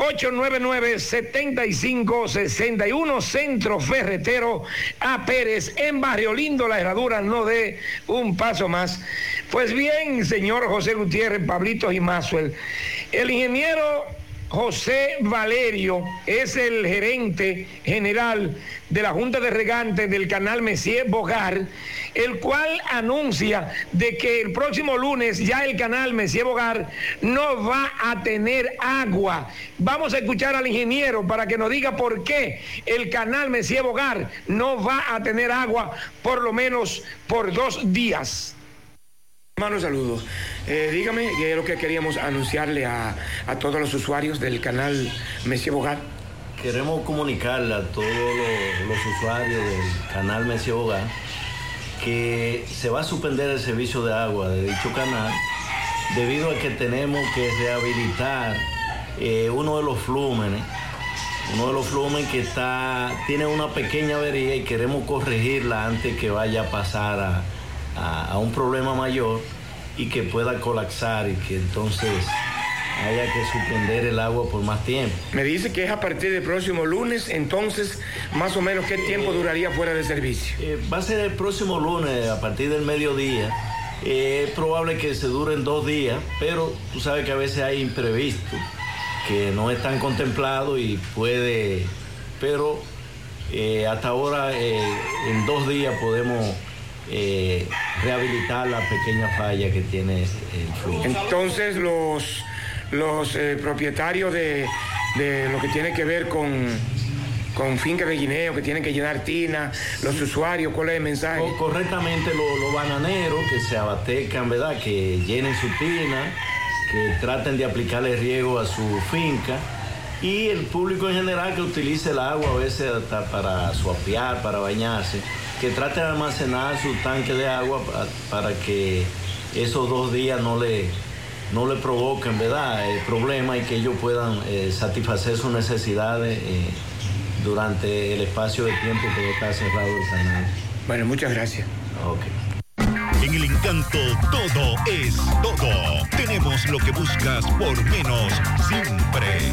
899-7561, Centro Ferretero A Pérez, en Barrio Lindo, la herradura no dé un paso más. Pues bien, señor José Gutiérrez, Pablito y Mazuel, el ingeniero José Valerio es el gerente general de la Junta de Regantes del canal Messier Bogar, el cual anuncia de que el próximo lunes ya el canal Messier Bogar no va a tener agua. Vamos a escuchar al ingeniero para que nos diga por qué el canal Messier Bogar no va a tener agua por lo menos por dos días. Hermano, saludos. Eh, dígame qué es lo que queríamos anunciarle a, a todos los usuarios del canal Messier Bogar. Queremos comunicarle a todos los, los usuarios del canal Messier Bogar que se va a suspender el servicio de agua de dicho canal debido a que tenemos que rehabilitar eh, uno de los flúmenes, uno de los flúmenes que está, tiene una pequeña avería y queremos corregirla antes que vaya a pasar a, a- a un problema mayor y que pueda colapsar y que entonces haya que suspender el agua por más tiempo. Me dice que es a partir del próximo lunes, entonces, más o menos, ¿qué tiempo duraría fuera de servicio? Eh, va a ser el próximo lunes a partir del mediodía. Eh, es probable que se duren dos días, pero tú sabes que a veces hay imprevistos que no están contemplados y puede, pero eh, hasta ahora eh, en dos días podemos eh, rehabilitar la pequeña falla que tiene el flujo. Entonces, los, los eh, propietarios de, de lo que tiene que ver con, con finca de guineo, que tienen que llenar tina, los usuarios, ¿cuál es el mensaje? Co- correctamente lo- los bananeros que se abatecan, ¿verdad? Que llenen su tina, que traten de aplicarle riego a su finca. Y el público en general que utilice el agua a veces hasta para suapear, para bañarse, que trate de almacenar su tanque de agua pa- para, que esos dos días no le, no le provoquen, ¿verdad? El problema y que ellos puedan eh, satisfacer sus necesidades eh, durante el espacio de tiempo que está cerrado el canal. Bueno, muchas gracias. Ok. En el encanto todo es todo. Tenemos lo que buscas por menos siempre.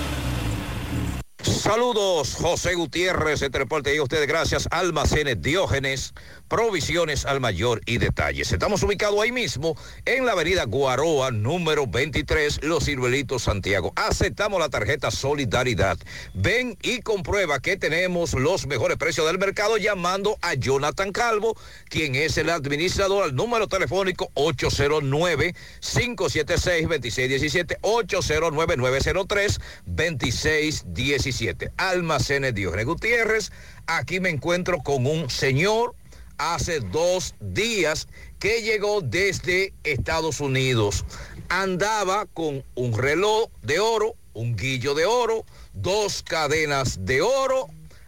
Saludos, José Gutiérrez, reporte llega a ustedes gracias Almacenes Diógenes, provisiones al mayor y detalles. Estamos ubicados ahí mismo en la avenida Guaroa, número 23, Los Ciruelitos, Santiago. Aceptamos la tarjeta Solidaridad. Ven y comprueba que tenemos los mejores precios del mercado llamando a Jonathan Calvo, quien es el administrador al número telefónico 809-576-2617, 809-903-2617. Almacenes Diógenes Gutiérrez. Aquí me encuentro con un señor hace dos días que llegó desde Estados Unidos. Andaba con un reloj de oro, un guillo de oro, dos cadenas de oro.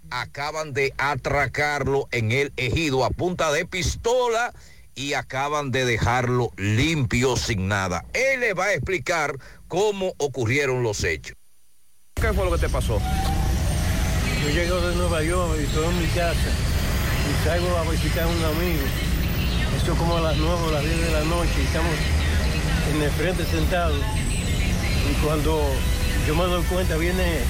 Acaban de atracarlo en el ejido a punta de pistola y acaban de dejarlo limpio sin nada. Él le va a explicar cómo ocurrieron los hechos. ¿Qué fue lo que te pasó? Yo llego de Nueva York y estoy en mi casa y salgo a visitar a un amigo. Esto como a las 9 o las 10 de la noche y estamos en el frente sentados. Y cuando yo me doy cuenta viene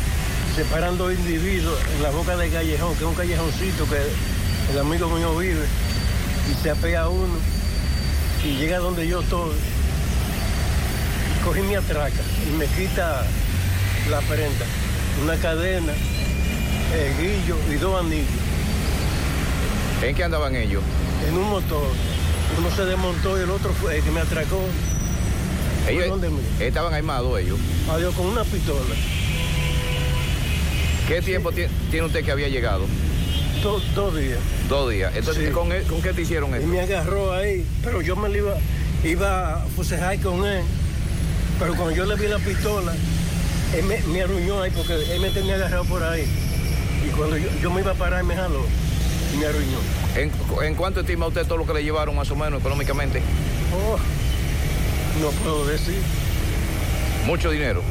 separando individuos en la boca del callejón, que es un callejoncito que el amigo mío vive, y se apea uno y llega donde yo estoy. Cogí mi atraca y me quita la prenda, una cadena, el guillo y dos anillos. ¿En qué andaban ellos? En un motor. Uno se desmontó y el otro fue el que me atracó. Estaban armados ellos. Adiós, con una pistola. ¿Qué tiempo tie- tiene usted que había llegado? Do- dos días. Dos días. Entonces, Sí. ¿con, él- ¿con qué te hicieron Y eso? me agarró ahí, pero yo me iba, iba a fusejar con él. Pero cuando yo le vi la pistola, él me, me arruñó ahí porque él me tenía agarrado por ahí. Y cuando yo, yo me iba a parar, me jaló y me arruñó. ¿En, en cuánto estima usted todo lo que le llevaron más o menos económicamente? Oh, no puedo decir. Mucho dinero.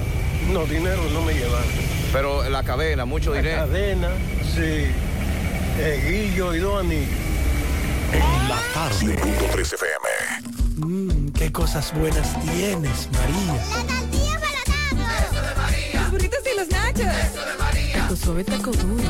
No, dinero no me llevaron. Pero la cadena, mucho La dinero. cadena, sí. El guillo y dos anillos. En la tarde. 5.3 FM. Mmm, qué cosas buenas tienes, María. Suave taco duro.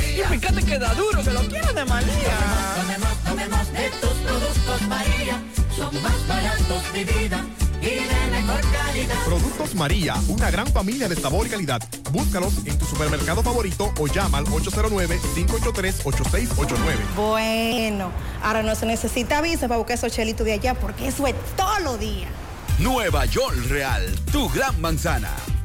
Y fíjate que da duro, que lo quiero de María. Tomemos, tomemos de tus productos, María. Son más baratos de vida y de mejor calidad. Productos María, una gran familia de sabor y calidad. Búscalos en tu supermercado favorito o llama al 809-583-8689. Bueno, ahora no se necesita visa para buscar esos chelitos de allá porque eso es todo lo día. Nueva York Real, tu gran manzana.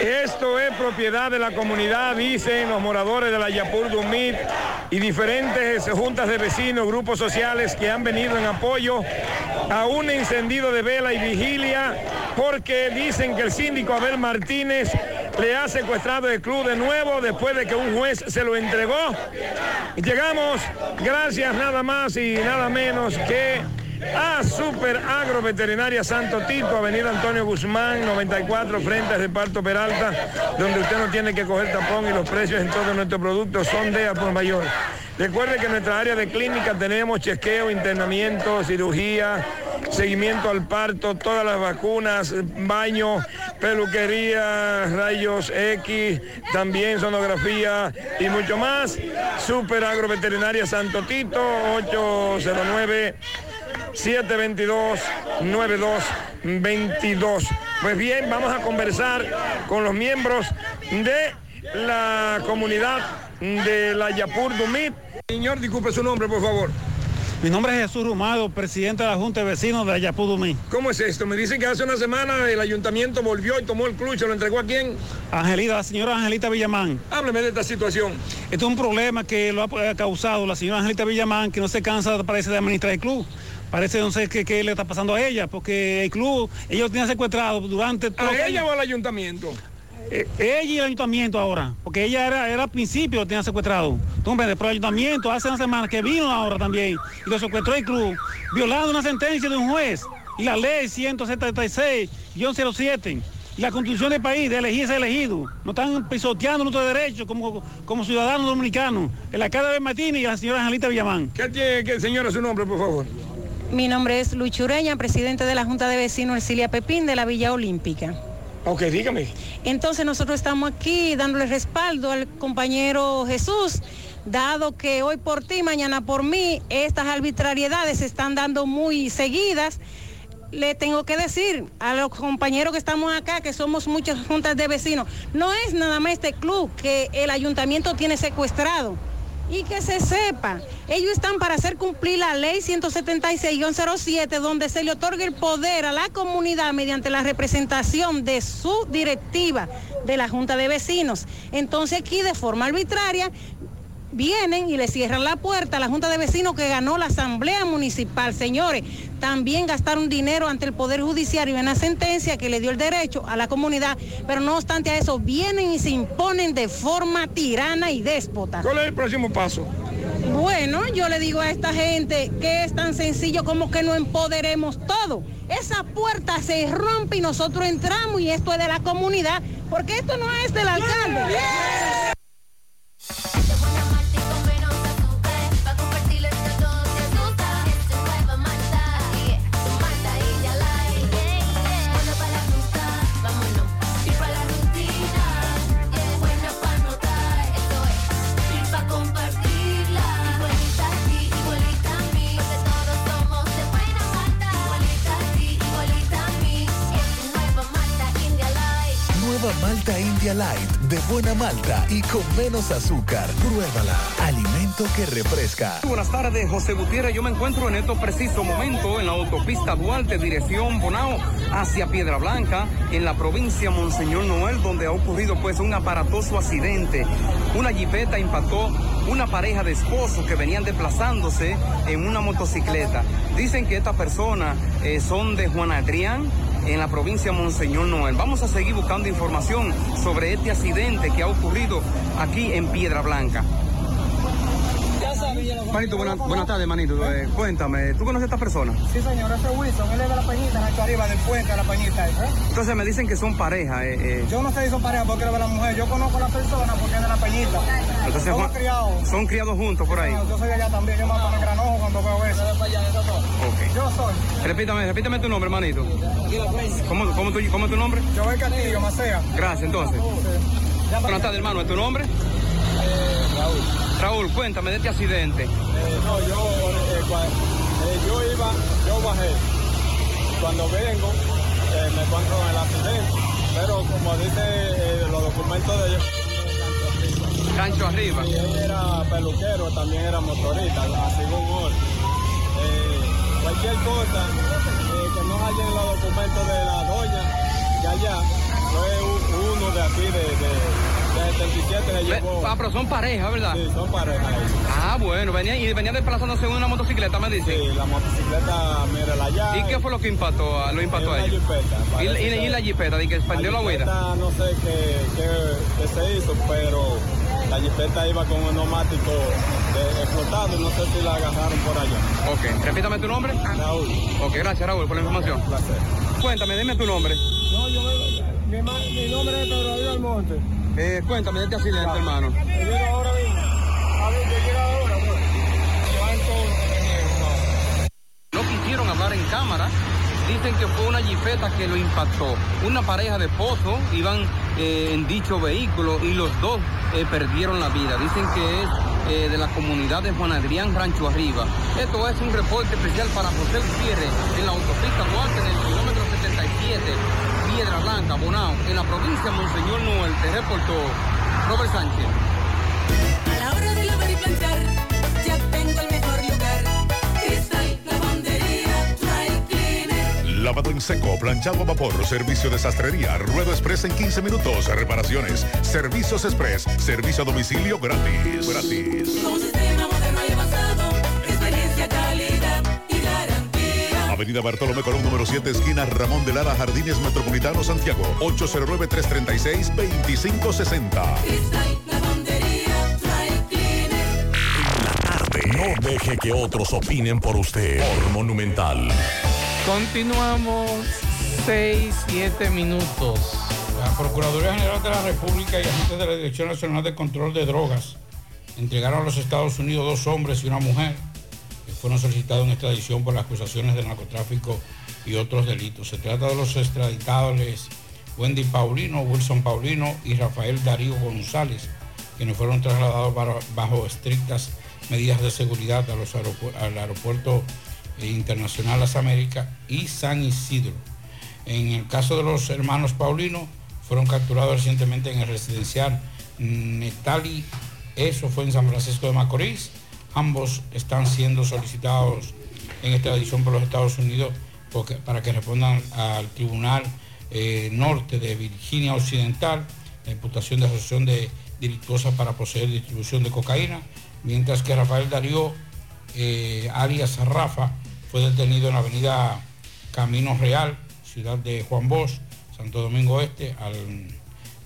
Esto es propiedad de la comunidad, dicen los moradores de la Yapur Dumit y diferentes juntas de vecinos, grupos sociales que han venido en apoyo a un encendido de vela y vigilia porque dicen que el síndico Abel Martínez le ha secuestrado el club de nuevo después de que un juez se lo entregó. Llegamos gracias nada más y nada menos que a Super Agro Veterinaria Santo Tito, Avenida Antonio Guzmán, 94, frente al reparto Peralta, donde usted no tiene que coger tapón y los precios en todos nuestros productos son de a por mayor. Recuerde que en nuestra área de clínica tenemos chequeo, internamiento, cirugía, seguimiento al parto, todas las vacunas, baño, peluquería, rayos X, también sonografía y mucho más. Super Agro Veterinaria Santo Tito, 809 722-9222. Pues bien, vamos a conversar con los miembros de la comunidad de la Yapur Dumit. Señor, disculpe su nombre, por favor. Mi nombre es Jesús Rumado, presidente de la Junta de Vecinos de Ayapudumí. ¿Cómo es esto? Me dicen que hace una semana el ayuntamiento volvió y tomó el club, ¿se lo entregó a quién? Angelita, la señora Angelita Villamán. Hábleme de esta situación. Esto es un problema que lo ha causado la señora Angelita Villamán, que no se cansa, parece, de administrar el club. Parece, sé qué, qué le está pasando a ella, porque el club, ellos tenían secuestrado durante todo ¿A ella o al ayuntamiento? Eh, ella y el ayuntamiento ahora, porque ella era, era al principio lo tenían secuestrado. Entonces, pero el ayuntamiento hace una semana que vino ahora también y lo secuestró el club, violando una sentencia de un juez y la ley 176-07 y la constitución del país de elegir ese elegido. No están pisoteando nuestros derechos como, como ciudadanos dominicanos. El alcalde de Martínez y la señora Angelita Villamán. ¿Qué tiene que, señora, su nombre, por favor? Mi nombre es Luis Chureña, presidente de la Junta de Vecinos Ercilia Pepín de la Villa Olímpica. Ok, dígame. Entonces nosotros estamos aquí dándole respaldo al compañero Jesús, dado que hoy por ti, mañana por mí, estas arbitrariedades se están dando muy seguidas. Le tengo que decir a los compañeros que estamos acá, que somos muchas juntas de vecinos, no es nada más este club que el ayuntamiento tiene secuestrado. Y que se sepa, ellos están para hacer cumplir la ley 176-07, donde se le otorga el poder a la comunidad mediante la representación de su directiva de la Junta de Vecinos. Entonces aquí de forma arbitraria vienen y le cierran la puerta a la Junta de Vecinos que ganó la Asamblea Municipal. Señores, también gastaron dinero ante el Poder Judiciario en una sentencia que le dio el derecho a la comunidad, pero no obstante a eso, vienen y se imponen de forma tirana y déspota. ¿Cuál es el próximo paso? Bueno, yo le digo a esta gente que es tan sencillo como que no empoderemos todo. Esa puerta se rompe y nosotros entramos y esto es de la comunidad, porque esto no es del alcalde. Compartirla, igualita a ti, igualita a mí, porque todos somos de buena mata, igualita a ti, igualita a mí, es tu nueva Malta India Light. Malta India Light, de buena malta y con menos azúcar. Pruébala. Alimento que refresca. Buenas tardes, José Gutiérrez. Yo me encuentro en estos preciso momentos en la autopista Duarte, dirección Bonao, hacia Piedra Blanca, en la provincia Monseñor Noel, donde ha ocurrido pues un aparatoso accidente. Una jipeta impactó una pareja de esposos que venían desplazándose en una motocicleta. Dicen que estas personas eh, son de Juan Adrián, en la provincia Monseñor Noel. Vamos a seguir buscando información sobre este accidente que ha ocurrido aquí en Piedra Blanca. Manito, buena- buenas tardes, manito. Eh, cuéntame, ¿tú conoces a esta persona? Sí, señor, ese es Wilson, él es de la Peñita, aquí arriba del puente de la Peñita. ¿eh? Entonces me dicen que son pareja. eh, eh. Yo no sé si son pareja porque es de la mujer, yo conozco a la persona porque es de la Peñita. Entonces Juan- criados. son criados juntos por ahí. Yo soy de allá también, yo me pongo en granojo cuando veo eso. Ok. Yo soy. Repítame, repítame tu nombre, manito. ¿Cómo, cómo, tu, ¿Cómo es tu nombre? Joel Castillo, Macea. Gracias, entonces. Buenas tardes, hermano. ¿Es tu nombre? Raúl. Raúl, cuéntame de este accidente. no, yo, eh, eh, yo iba, yo bajé. Cuando vengo, eh, me encuentro en el accidente. Pero como dice eh, los documentos de ellos. Rancho arriba. Sí, él era peluquero, también era motorista, según hoy. Eh, cualquier cosa eh, que no haya en los documentos de la doña de allá, fue uno de aquí de 77 se Ve- llevó. Ah, pero son pareja, ¿verdad? Sí, son pareja. Ah, bueno, venía, y venía desplazándose en una motocicleta, me dicen. Sí, la motocicleta, mírala allá. ¿Y qué fue lo que impactó, a- lo impactó a ellos? jipeta, ¿Y, y- y que- la jipeta, de que perdió la huida? No sé qué, qué- qué se hizo, pero la jipeta iba con un neumático explotado y no sé si la agarraron por allá. Ok, repítame tu nombre. Raúl. Ok, gracias Raúl por la información. placer. Cuéntame, dime tu nombre. No, yo me, mi, nombre es Pedro David Almonte. Eh, cuéntame de este accidente, hermano. Yo llego ahora mismo. A ver, yo llego ahora, pues. No quisieron hablar en cámara. Dicen que fue una jipeta que lo impactó. Una pareja de esposos iban eh, en dicho vehículo y los dos eh, perdieron la vida. Dicen que es eh, de la comunidad de Juan Adrián Rancho Arriba. Esto es un reporte especial para José Gutiérrez en la autopista Duarte en el kilómetro 77, Piedra Blanca, Bonao, en la provincia de Monseñor Noel. Te reportó Robert Sánchez. A la hora de lavar y planchar, ya tengo el mejor lugar. Cristal, lavandería, dry cleaner. Lavado en seco, planchado a vapor, servicio de sastrería, ruedo express en 15 minutos, reparaciones, servicios express, servicio a domicilio gratis. Gratis. Con un sistema Avenida Bartolomé Colón, número 7, esquina Ramón de Lara, Jardines Metropolitano, Santiago. 809-336-2560. Cristal, lavandería, dry cleaner. No deje que otros opinen por usted. Por Monumental. Continuamos 6, 7 minutos. La Procuraduría General de la República y agentes de la Dirección Nacional de Control de Drogas entregaron a los Estados Unidos dos hombres y una mujer fueron solicitados en extradición por las acusaciones de narcotráfico y otros delitos. Se trata de los extraditables Wendy Paulino, Wilson Paulino y Rafael Darío González, quienes fueron trasladados bajo, estrictas medidas de seguridad a los al aeropuerto internacional Las Américas y San Isidro. En el caso de los hermanos Paulino, fueron capturados recientemente en el residencial Netali Eso fue en San Francisco de Macorís. Ambos están siendo solicitados en extradición por los Estados Unidos para que respondan al Tribunal eh, Norte de Virginia Occidental la imputación de asociación de delictuosa para poseer distribución de cocaína, mientras que Rafael Darío eh, alias Rafa fue detenido en la avenida Camino Real, ciudad de Juan Bosch, Santo Domingo Este.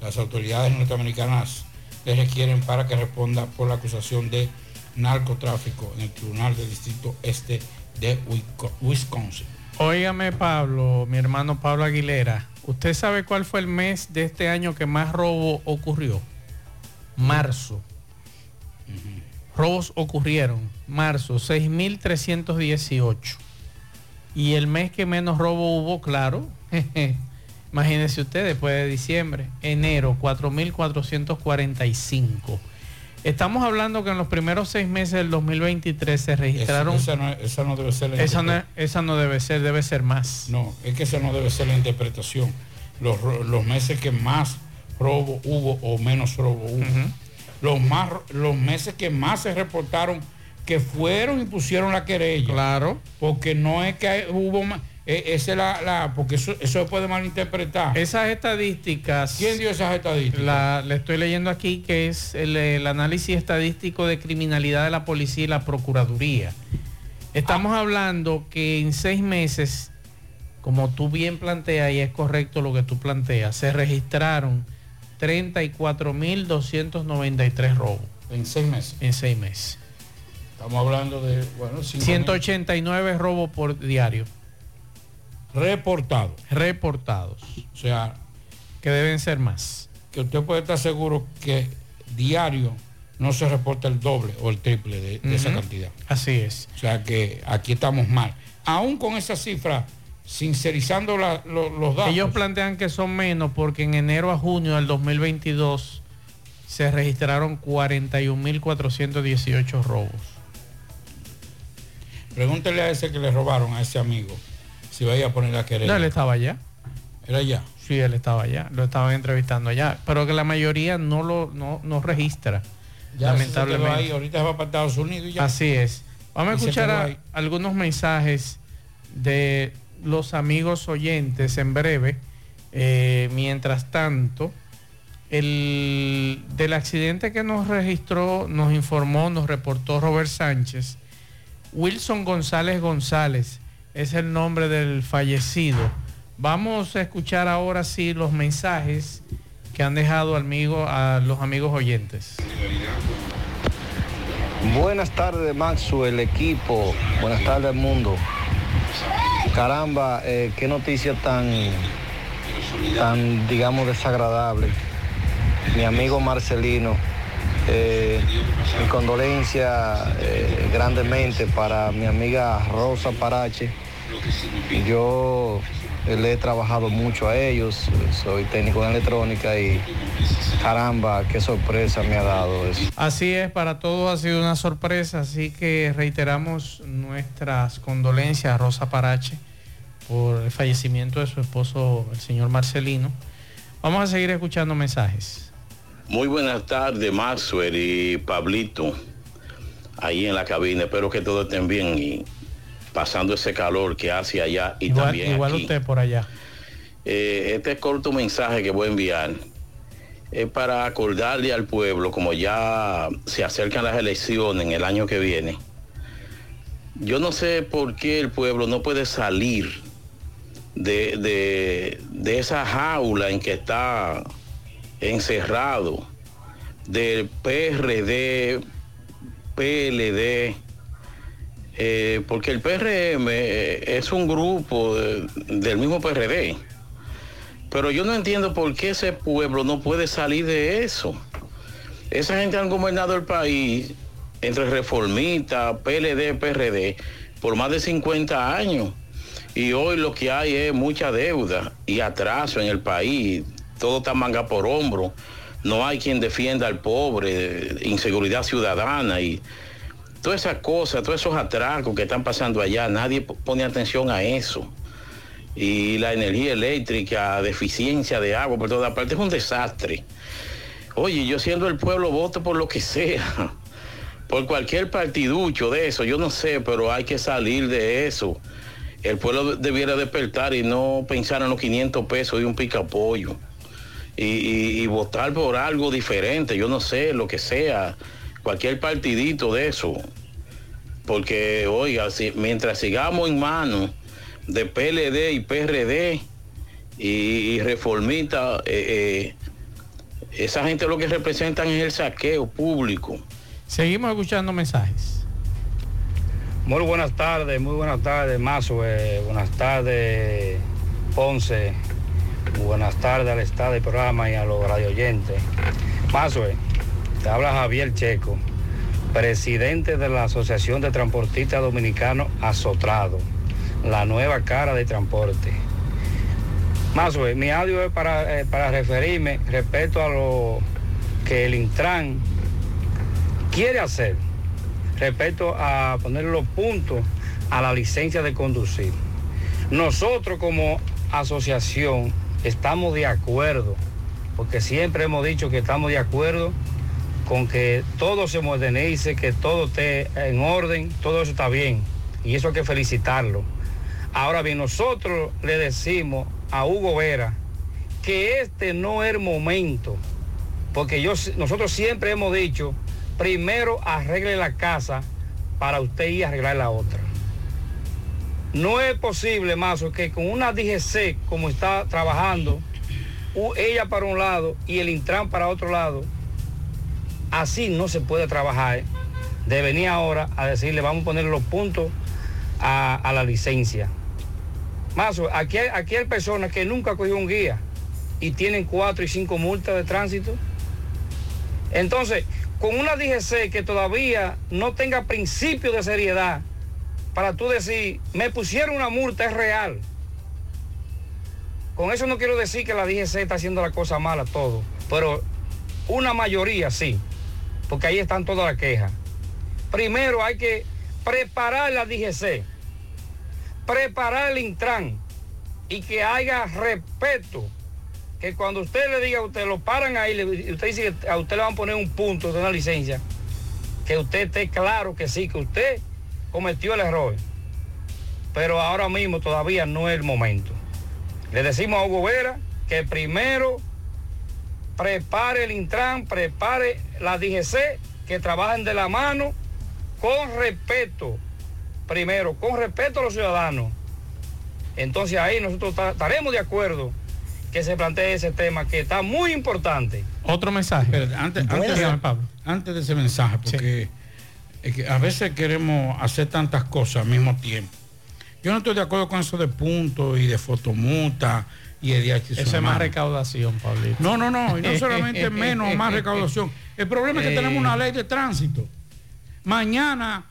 Las autoridades norteamericanas le requieren para que responda por la acusación de narcotráfico en el Tribunal del Distrito Este de Wisco- Wisconsin. Óigame Pablo, mi hermano Pablo Aguilera, ¿usted sabe cuál fue el mes de este año que más robo ocurrió? Marzo. Robos ocurrieron, marzo, 6.318. Y el mes que menos robo hubo, claro, imagínense usted, después de diciembre, enero, 4.445. Estamos hablando que en los primeros seis meses del 2023 se registraron... Esa, esa no, esa no debe ser la Esa no, esa no debe ser, debe ser más. No, es que esa no debe ser la interpretación. Los, los meses que más robo hubo o menos robo hubo. los, más, los meses que más se reportaron que fueron y pusieron la querella. Claro. Porque no es que hubo más. Eh, esa es la, la- porque eso, eso se puede malinterpretar. Esas estadísticas. ¿Quién dio esas estadísticas? La, le estoy leyendo aquí que es el, el análisis estadístico de criminalidad de la policía y la procuraduría. Estamos hablando que en seis meses, como tú bien planteas y es correcto lo que tú planteas, se registraron 34.293 robos. En seis meses. En seis meses. Estamos hablando de, bueno, cinco mil 189 robos por diario. Reportados. Reportados. O sea, que deben ser más. Que usted puede estar seguro que diario no se reporta el doble o el triple de, de esa cantidad. Así es. O sea que aquí estamos mal. Aún con esa cifra, sincerizando la- lo- los datos. Ellos plantean que son menos porque en enero a junio del 2022 se registraron 41.418 robos. Pregúntele a ese que le robaron a ese amigo si vaya a poner la querella. No, él estaba allá. ¿Era allá? Sí, él estaba allá. Lo estaban entrevistando allá. Pero que la mayoría no lo no, no registra. Ya se quedó lamentablemente. ahí, ahorita va para Estados Unidos y ya. Así es. Vamos a escuchar a- algunos mensajes de los amigos oyentes en breve. Eh, mientras tanto, el, del accidente que nos registró, nos informó, nos reportó Robert Sánchez. Wilson González González es el nombre del fallecido. Vamos a escuchar ahora sí los mensajes que han dejado a los amigos oyentes. Buenas tardes, Maxwell, equipo. Buenas tardes, mundo. Caramba, eh, qué noticia tan, tan, digamos, desagradable. Mi amigo Marcelino, eh, mi condolencia eh, grandemente para mi amiga Rosa Parache. Yo eh, le he trabajado mucho a ellos, soy técnico en electrónica y caramba, qué sorpresa me ha dado eso. Así es, para todos ha sido una sorpresa, así que reiteramos nuestras condolencias a Rosa Parache por el fallecimiento de su esposo, el señor Marcelino. Vamos a seguir escuchando mensajes. Muy buenas tardes, Maxwell y Pablito, ahí en la cabina. Espero que todos estén bien y pasando ese calor que hace allá y Igual, también igual aquí. usted por allá. Eh, este corto mensaje que voy a enviar es para acordarle al pueblo, como ya se acercan las elecciones en el año que viene. Yo no sé por qué el pueblo no puede salir de, de- de esa jaula en que está encerrado, del PRD, PLD, eh, porque el PRM es un grupo de- del mismo PRD. Pero yo no entiendo por qué ese pueblo no puede salir de eso. Esa gente han gobernado el país entre reformistas, PLD, PRD, por más de 50 años. Y hoy lo que hay es mucha deuda y atraso en el país. Todo está manga por hombro. No hay quien defienda al pobre, inseguridad ciudadana y todas esas cosas, todos esos atracos que están pasando allá. Nadie pone atención a eso y la energía eléctrica, deficiencia de agua por toda parte, es un desastre. Oye, yo siendo el pueblo voto por lo que sea, por cualquier partiducho de eso, yo no sé, pero hay que salir de eso. El pueblo debiera despertar y no pensar en los 500 pesos de un picapollo. Y, y, y votar por algo diferente, yo no sé, lo que sea, cualquier partidito de eso. Porque, oiga, si, mientras sigamos en manos de PLD y PRD y, y reformista, eh, eh, esa gente lo que representan es el saqueo público. Seguimos escuchando mensajes. Muy buenas tardes, muy buenas tardes, Mazo. eh, buenas tardes, Ponce. Buenas tardes al estado del programa y a los radio oyentes. Mazo, te habla Javier Checo, presidente de la Asociación de Transportistas Dominicanos Azotrado, la nueva cara de transporte. Mazo, eh, mi audio es eh, para referirme respecto a lo que el Intran quiere hacer respecto a poner los puntos a la licencia de conducir. Nosotros como asociación estamos de acuerdo, porque siempre hemos dicho que estamos de acuerdo con que todo se modernice, que todo esté en orden, todo eso está bien, y eso hay que felicitarlo. Ahora bien, nosotros le decimos a Hugo Vera que este no es el momento, porque yo, nosotros siempre hemos dicho, primero arregle la casa para usted ir a arreglar la otra. No es posible, Mazo, que con una DGC como está trabajando, ella para un lado y el Intran para otro lado, así no se puede trabajar. De venir ahora a decirle, vamos a poner los puntos a, la licencia. Mazo, aquí aquí hay personas que nunca cogió un guía y tienen cuatro y cinco multas de tránsito. Entonces, con una DGC que todavía no tenga principio de seriedad, para tú decir, me pusieron una multa, es real. Con eso no quiero decir que la DGC está haciendo la cosa mala todo, pero una mayoría sí, porque ahí están todas las quejas. Primero hay que preparar la DGC, preparar el Intran y que haya respeto. Que cuando usted le diga a usted, lo paran ahí, y usted dice que a usted le van a poner un punto de una licencia, que usted esté claro que sí, que usted cometió el error. Pero ahora mismo todavía no es el momento. Le decimos a Hugo Vera que primero prepare el Intran, prepare la DGC, que trabajen de la mano con respeto. Primero, con respeto a los ciudadanos. Entonces ahí nosotros ta- estaremos de acuerdo que se plantee ese tema que está muy importante. Otro mensaje. Antes, antes, de, Pablo. antes de ese mensaje, porque es que a veces queremos hacer tantas cosas al mismo tiempo. Yo no estoy de acuerdo con eso de puntos y de fotomuta y Eso es más recaudación, Pablito. No, no, no, y no solamente menos más recaudación. El problema es que tenemos una ley de tránsito. Mañana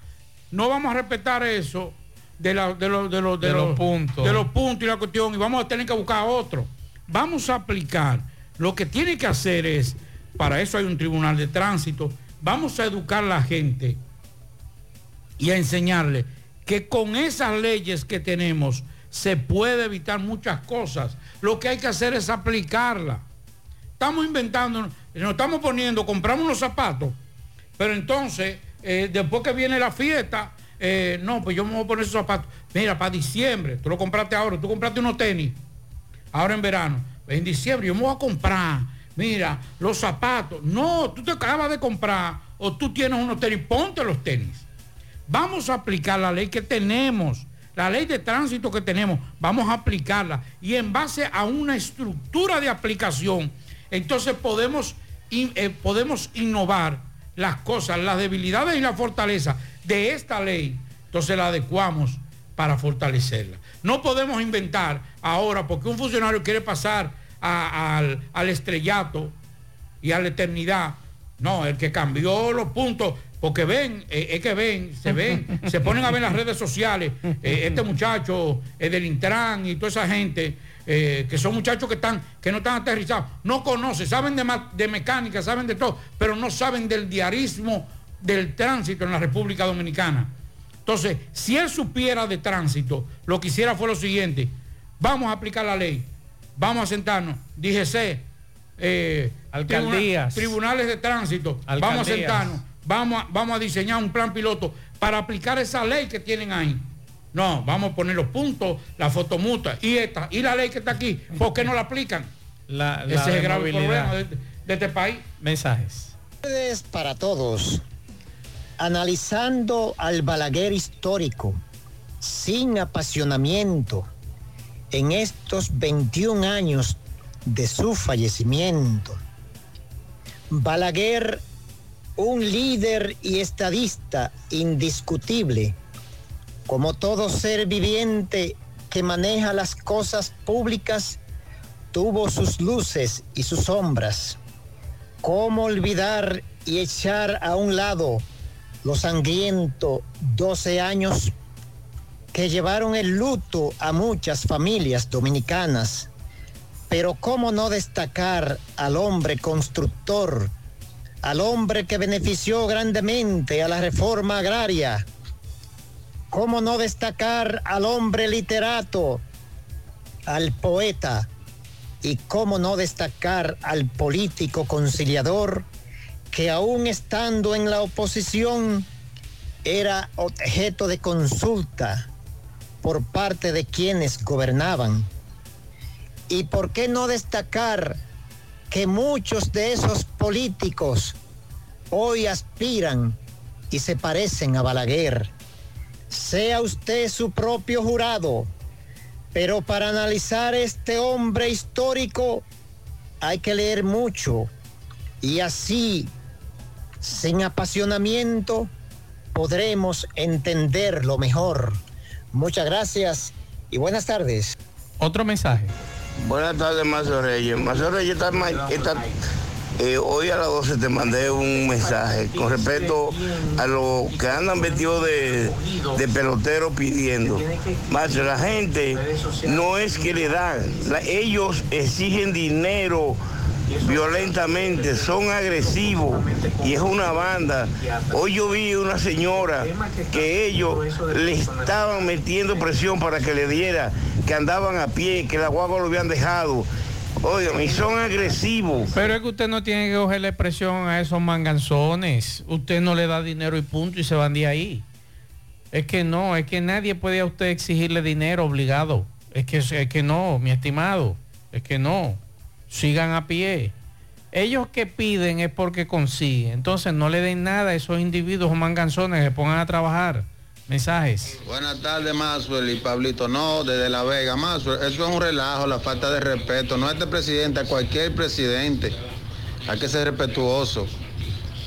no vamos a respetar eso de, la- de, los- de los, De los puntos. De los puntos y la cuestión, y vamos a tener que buscar otro. Vamos a aplicar. Lo que tiene que hacer es, para eso hay un tribunal de tránsito, vamos a educar a la gente y a enseñarle que con esas leyes que tenemos se puede evitar muchas cosas. Lo que hay que hacer es aplicarla. Estamos inventando, nos estamos poniendo, compramos unos zapatos, pero entonces, eh, después que viene la fiesta, eh, no, pues yo me voy a poner esos zapatos. Mira, para diciembre, tú lo compraste ahora, tú compraste unos tenis, ahora en verano. En diciembre yo me voy a comprar, mira, los zapatos. No, tú te acabas de comprar o tú tienes unos tenis, ponte los tenis. Vamos a aplicar la ley que tenemos, la ley de tránsito que tenemos, vamos a aplicarla. Y en base a una estructura de aplicación, entonces podemos, eh, podemos innovar las cosas, las debilidades y las fortalezas de esta ley. Entonces la adecuamos para fortalecerla. No podemos inventar ahora porque un funcionario quiere pasar al, al estrellato y a la eternidad. No, el que cambió los puntos, porque ven, eh, es que ven, se ven, se ponen a ver las redes sociales, eh, este muchacho eh, del Intran y toda esa gente, que son muchachos que están, que no están aterrizados, no conocen, saben de, de mecánica, saben de todo, pero no saben del diarismo del tránsito en la República Dominicana. Entonces, si él supiera de tránsito, lo que hiciera fue lo siguiente, vamos a aplicar la ley, vamos a sentarnos, DGC, eh, Alcaldías. tribuna- tribunales de tránsito, vamos a sentarnos, vamos a, vamos a diseñar un plan piloto para aplicar esa ley que tienen ahí. No, vamos a poner los puntos, la fotomuta y esta, y la ley que está aquí, ¿por qué no la aplican? La, la Ese es el grave problema de, de este país. Mensajes. Es para todos. Analizando al Balaguer histórico, sin apasionamiento, en estos 21 años de su fallecimiento. Balaguer, un líder y estadista indiscutible, como todo ser viviente que maneja las cosas públicas, tuvo sus luces y sus sombras. ¿Cómo olvidar y echar a un lado los sangrientos 12 años que llevaron el luto a muchas familias dominicanas? Pero ¿cómo no destacar al hombre constructor, al hombre que benefició grandemente a la reforma agraria? ¿Cómo no destacar al hombre literato, al poeta? Y cómo no destacar al político conciliador que aún estando en la oposición era objeto de consulta por parte de quienes gobernaban. ¿Y por qué no destacar que muchos de esos políticos hoy aspiran y se parecen a Balaguer? Sea usted su propio jurado, pero para analizar este hombre histórico hay que leer mucho y así, sin apasionamiento, podremos entenderlo mejor. Muchas gracias y buenas tardes. Otro mensaje. Buenas tardes, Mazo Reyes. Mazo Reyes, está, está- eh, hoy a las 12 te mandé un mensaje con respecto a los que andan vestidos de, de pelotero pidiendo. Mazo, la gente no es que le dan, ellos exigen dinero violentamente, son agresivos y es una banda. Hoy yo vi una señora que ellos le estaban metiendo presión para que le diera, que andaban a pie, que la guagua lo habían dejado. Oigan, y son agresivos. Pero es que usted no tiene que cogerle presión a esos manganzones. Usted no le da dinero y punto y se van de ahí. Es que no, es que nadie puede a usted exigirle dinero obligado. Es que, es que no, mi estimado. Es que no. Sigan a pie. Ellos que piden es porque consiguen. Entonces no le den nada a esos individuos o manganzones que pongan a trabajar. Mensajes. Buenas tardes, Maxwell y Pablito. No, desde La Vega, Maxwell. Eso es un relajo, la falta de respeto. No a este presidente, a cualquier presidente. Hay que ser respetuoso.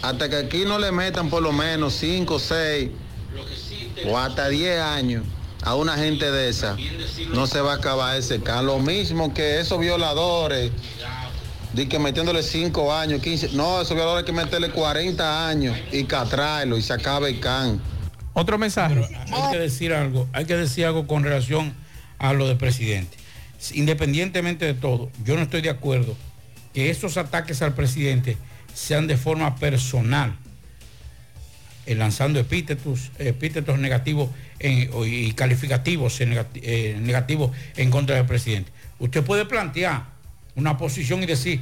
Hasta que aquí no le metan por lo menos 5, 6 o hasta 10 años a una gente de esa, no se va a acabar ese can. Lo mismo que esos violadores, di que metiéndole 5 años, 15. No, esos violadores hay que meterle 40 años y catraerlo y se acaba el can. Otro mensaje. hay que decir algo, hay que decir algo con relación a lo del presidente. Independientemente de todo, yo no estoy de acuerdo que esos ataques al presidente sean de forma personal, eh, lanzando epítetos, epítetos negativos en- y calificativos en negati- eh, negativos en contra del presidente. Usted puede plantear una posición y decir,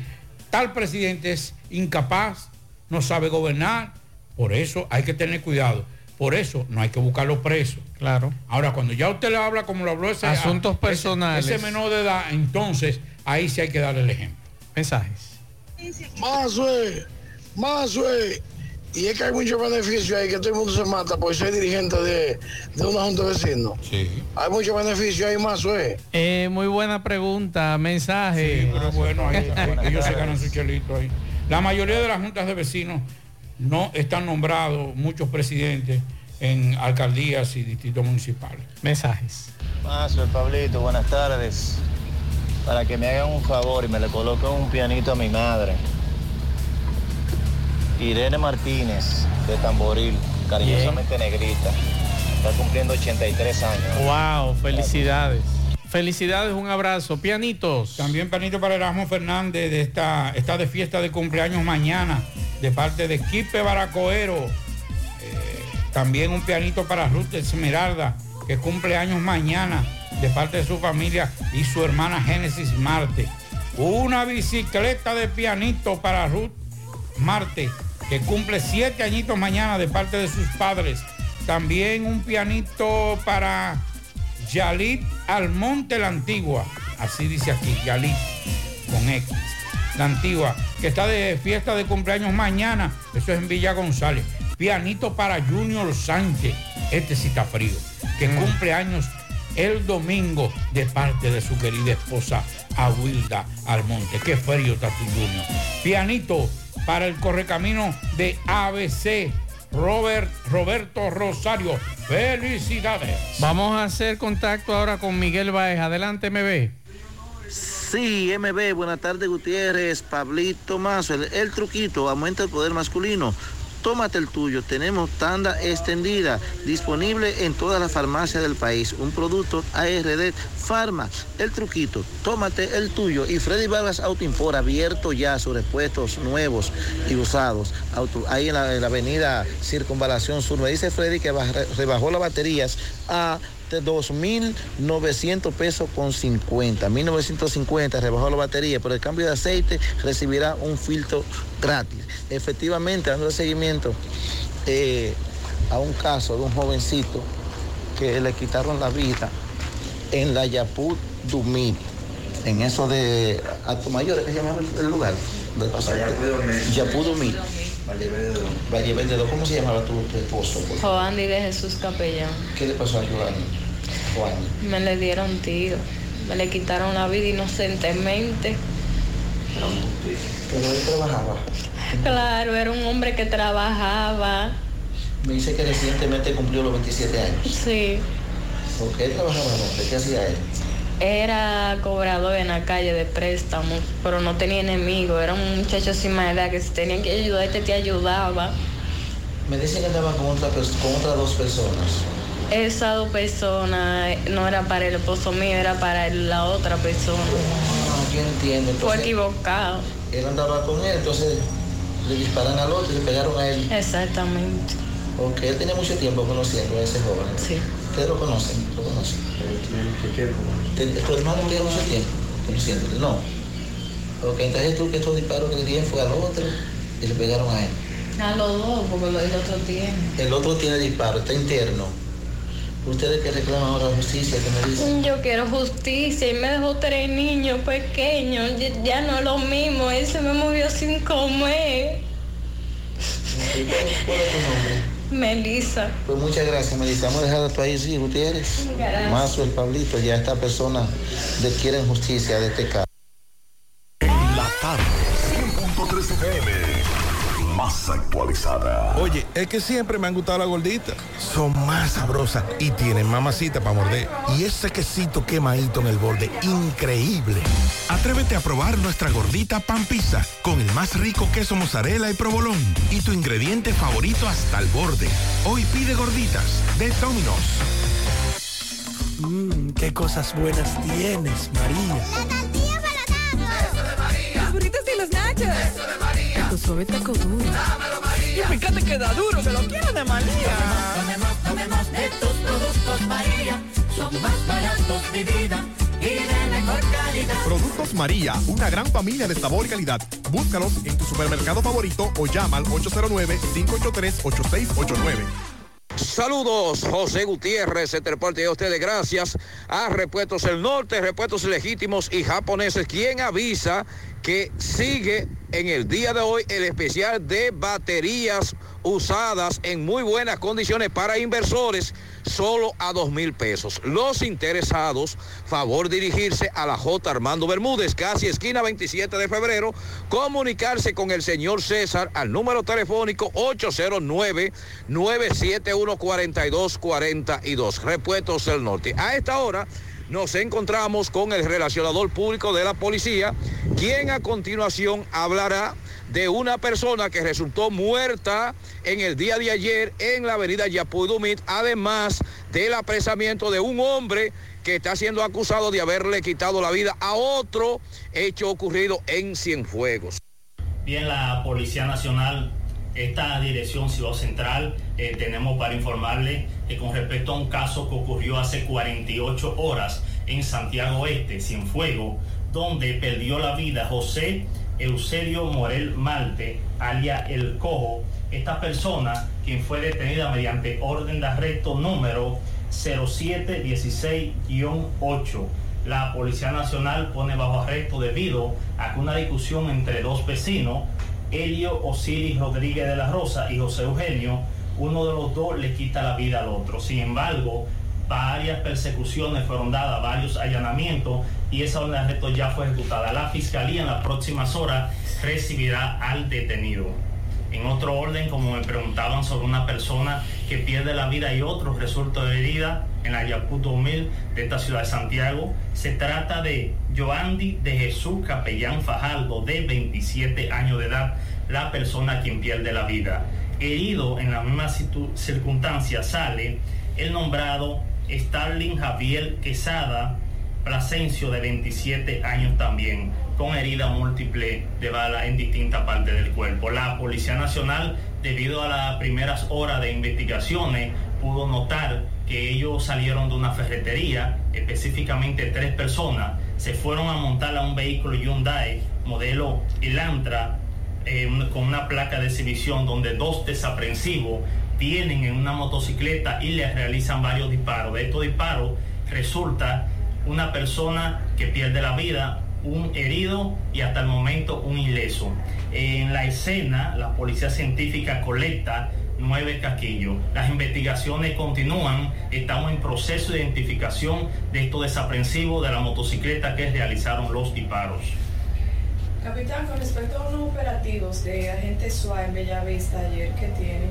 tal presidente es incapaz, no sabe gobernar, por eso hay que tener cuidado. Por eso no hay que buscarlo preso. Claro. Ahora, cuando ya usted le habla como lo habló ese Asuntos personales. Ese, menor de edad, entonces ahí sí hay que darle el ejemplo. Mensajes. Mazue, Mazue. Y es que hay muchos beneficios ahí que todo el mundo se mata por ser dirigente de, de una junta de vecinos. Sí. Hay muchos beneficios ahí, Mazue. Eh, muy buena pregunta. Mensaje. Sí, pero bueno, ahí- ahí- ellos se ganan su chelito ahí. La mayoría de las juntas de vecinos no están nombrados muchos presidentes en alcaldías y distritos municipales. Mensajes. Mazo, Pablito, buenas tardes. Para que me hagan un favor y me le coloquen un pianito a mi madre. Irene Martínez, de Tamboril, cariñosamente negrita. Está cumpliendo 83 años. Wow, felicidades. Felicidades, un abrazo. Pianitos. También pianito para Erasmo Fernández de esta, está de fiesta de cumpleaños mañana de parte de Quipe Baracoero. Eh, también un pianito para Ruth Esmeralda, que cumple años mañana de parte de su familia y su hermana Génesis Marte. una bicicleta de pianito para Ruth Marte, que cumple siete añitos mañana de parte de sus padres. También un pianito para Yalit Almonte la Antigua, así dice aquí, Yalit, con X. La Antigua, que está de fiesta de cumpleaños mañana, eso es en Villa González. Pianito para Junior Sánchez, este sí está frío, que cumple años el domingo de parte de su querida esposa Aguilda Almonte. Qué frío está tu Junior. Pianito para el correcamino de ABC. Robert, Roberto Rosario, felicidades. Vamos a hacer contacto ahora con Miguel Baez. Adelante, MB. Sí, MB, buenas tardes Gutiérrez, Pablito Mazo, el, el truquito, aumenta el poder masculino. Tómate el tuyo, tenemos tanda extendida, disponible en todas las farmacias del país. Un producto ARD Pharma, el truquito, tómate el tuyo. Y Freddy Vargas Auto Import, abierto ya sus repuestos nuevos y usados. Ahí en la, en la avenida Circunvalación Sur. Me dice Freddy que baj- rebajó las baterías a de 2.900 pesos con 50. 1.950 rebajó la batería, pero el cambio de aceite recibirá un filtro gratis. Efectivamente, dando seguimiento eh, a un caso de un jovencito que le quitaron la vida en la Yaput Dumit, en eso de Alto Mayor, ¿qué se llama el- lugar? De Yaput Dumit. Valle Verde, ¿cómo se llamaba tu, tu esposo? Joandy de Jesús Capellán. ¿Qué le pasó a Me le dieron tiro. Me le quitaron la vida inocentemente. Pero él trabajaba. Claro, era un hombre que trabajaba. Me dice que recientemente cumplió los 27 años. Sí. ¿Por qué él trabajaba dónde? ¿Qué hacía él? Era cobrador en la calle de préstamos, pero no tenía enemigo. Era un muchacho sin más edad que si tenía que ayudarte te ayudaba. Me dicen que andaba con, otra pers- con otras dos personas. Esas dos personas no era para el esposo mío, era para la otra persona. No, yo entiendo. Fue Entonces, equivocado. él andaba con él, entonces le disparan al otro y le pegaron a él. Exactamente. Porque él tenía mucho tiempo conociendo a ese joven. Sí. ¿Ustedes lo conocen? ¿Lo conocen? Te- ¿Tu hermano tiene mucho tiempo conociéndole? No. Ok, entonces tú que estos disparos que le dieron fue al otro y le pegaron a él. A los dos, porque el otro tiene. El otro tiene disparo, está interno. ¿Ustedes que reclaman ahora justicia? que me dicen? Yo quiero justicia y me dejó tres niños pequeños. Ya, no es lo mismo. Él se me movió sin comer. ¿Cuál es tu nombre? Melissa. Pues muchas gracias, Melissa. Vamos a dejar tu país, sí, Gutiérrez. Gracias. Mazo, el Pablito, ya esta persona de quieren justicia de este caso. Oye, es que siempre me han gustado las gorditas. Son más sabrosas y tienen mamacita para morder. Y ese quesito quemadito en el borde, increíble. Atrévete a probar nuestra gordita pan pizza con el más rico queso mozzarella y provolón y tu ingrediente favorito hasta el borde. Hoy pide gorditas de Domino's. Mmm, qué cosas buenas tienes, María. Los burritos y los nachos. Eso de María. Tu suave taco duro. Y fíjate que da duro, que lo quiero de María. Tomemos, tomemos de tus productos, María. Son más baratos de vida y de mejor calidad. Productos María, una gran familia de sabor y calidad. Búscalos en tu supermercado favorito o llama al 809-583-8689. Saludos, José Gutiérrez, entre parte de ustedes, gracias a Repuestos El Norte, Repuestos Legítimos y Japoneses, quien avisa que sigue en el día de hoy el especial de baterías usadas en muy buenas condiciones para inversores, solo a dos mil pesos. Los interesados, favor dirigirse a la J. Armando Bermúdez, casi esquina 27 de febrero, comunicarse con el señor César al número telefónico 809-971-4242. Repuestos del Norte. A esta hora nos encontramos con el relacionador público de la policía, quien a continuación hablará de una persona que resultó muerta en el día de ayer en la avenida Yapudumit, además del apresamiento de un hombre que está siendo acusado de haberle quitado la vida a otro hecho ocurrido en Cienfuegos. Bien, la Policía Nacional, esta dirección Ciudad Central, eh, tenemos para informarle que con respecto a un caso que ocurrió hace 48 horas en Santiago Este, Cienfuegos, donde perdió la vida José Eusebio Morel Malte, alia El Cojo. Esta persona, quien fue detenida mediante orden de arresto número 0716-8. La Policía Nacional pone bajo arresto debido a que una discusión entre dos vecinos, Elio Osiris Rodríguez de la Rosa y José Eugenio, uno de los dos le quita la vida al otro. Sin embargo, varias persecuciones fueron dadas, varios allanamientos y esa orden de arresto ya fue ejecutada. La Fiscalía en las próximas horas recibirá al detenido. En otro orden, como me preguntaban sobre una persona que pierde la vida y otros resulta de herida en la Yacuto 2000 de esta ciudad de Santiago, se trata de Joandy de Jesús Capellán Fajaldo, de 27 años de edad, la persona quien pierde la vida. Herido en la misma circunstancia sale el nombrado Starling Javier Quesada Plasencio, de 27 años también con herida múltiple de bala en distintas partes del cuerpo. La Policía Nacional, debido a las primeras horas de investigaciones, pudo notar que ellos salieron de una ferretería, específicamente tres personas, se fueron a montar a un vehículo Hyundai modelo Elantra eh, con una placa de exhibición donde dos desaprensivos vienen en una motocicleta y les realizan varios disparos. De estos disparos resulta una persona que pierde la vida, un herido y hasta el momento un ileso. En la escena, la policía científica colecta nueve casquillos. Las investigaciones continúan. Estamos en proceso de identificación de estos desaprensivos de la motocicleta que realizaron los disparos. Capitán, con respecto a unos operativos de agentes SWAT en Bellavista ayer, ¿qué tienen?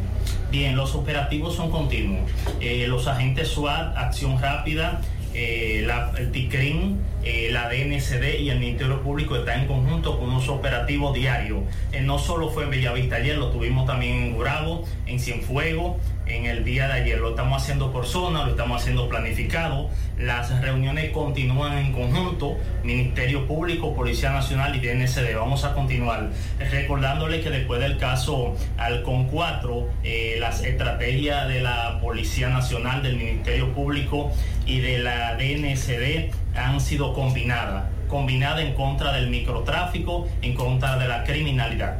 Bien, los operativos son continuos. Eh, los agentes SWAT, acción rápida, eh, la, el TICRIN, eh, la DNCD y el Ministerio Público están en conjunto con unos operativos diarios. Eh, no solo fue en Bellavista ayer, lo tuvimos también en Gurabo, en Cienfuegos, en el día de ayer. Lo estamos haciendo por zona, lo estamos haciendo planificado. Las reuniones continúan en conjunto, Ministerio Público, Policía Nacional y DNCD. Vamos a continuar. Recordándole que después del caso Alcon 4, eh, las estrategias de la Policía Nacional, del Ministerio Público y de la DNCD han sido combinadas. Combinadas en contra del microtráfico, en contra de la criminalidad.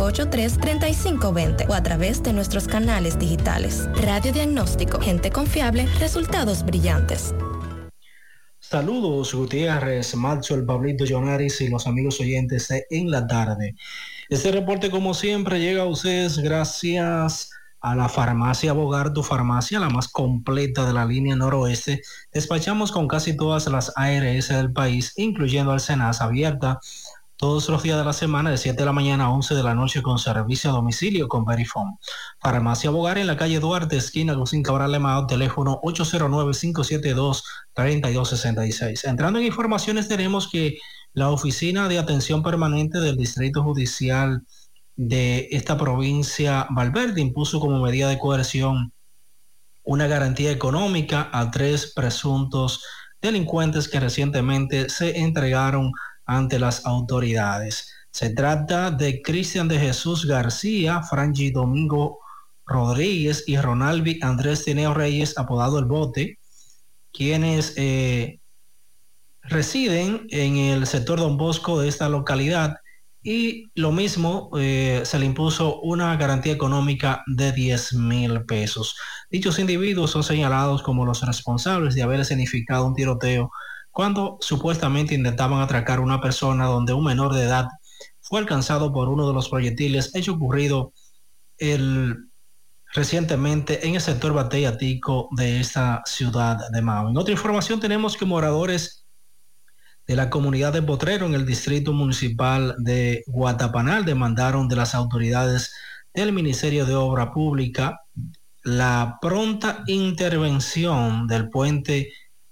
583-3520 o a través de nuestros canales digitales. Radio Diagnóstico, gente confiable, resultados brillantes. Saludos Gutiérrez, Macho, el Pablito Jonaris y los amigos oyentes en la tarde. Este reporte como siempre llega a ustedes gracias a la farmacia Bogar, tu farmacia, la más completa de la línea noroeste. Despachamos con casi todas las ARS del país, incluyendo al Senas abierta todos los días de la semana de 7 de la mañana a 11 de la noche con servicio a domicilio con Verifone. Farmacia Bogar en la calle Duarte, esquina Lucín Cabral Lemao, teléfono 809-572-3266. Entrando en informaciones tenemos que la Oficina de Atención Permanente del Distrito Judicial de esta provincia, Valverde, impuso como medida de coerción una garantía económica a tres presuntos delincuentes que recientemente se entregaron ante las autoridades. Se trata de Cristian de Jesús García, Frangi Domingo Rodríguez y Ronalvi Andrés Tineo Reyes, apodado El Bote, quienes eh, residen en el sector Don Bosco de esta localidad y lo mismo eh, se le impuso una garantía económica de 10 mil pesos. Dichos individuos son señalados como los responsables de haber escenificado un tiroteo cuando supuestamente intentaban atracar a una persona donde un menor de edad fue alcanzado por uno de los proyectiles hecho ocurrido recientemente en el sector Batella Tico de esta ciudad de Mao. En otra información tenemos que moradores de la comunidad de Potrero en el distrito municipal de Guatapanal demandaron de las autoridades del Ministerio de Obra Pública la pronta intervención del puente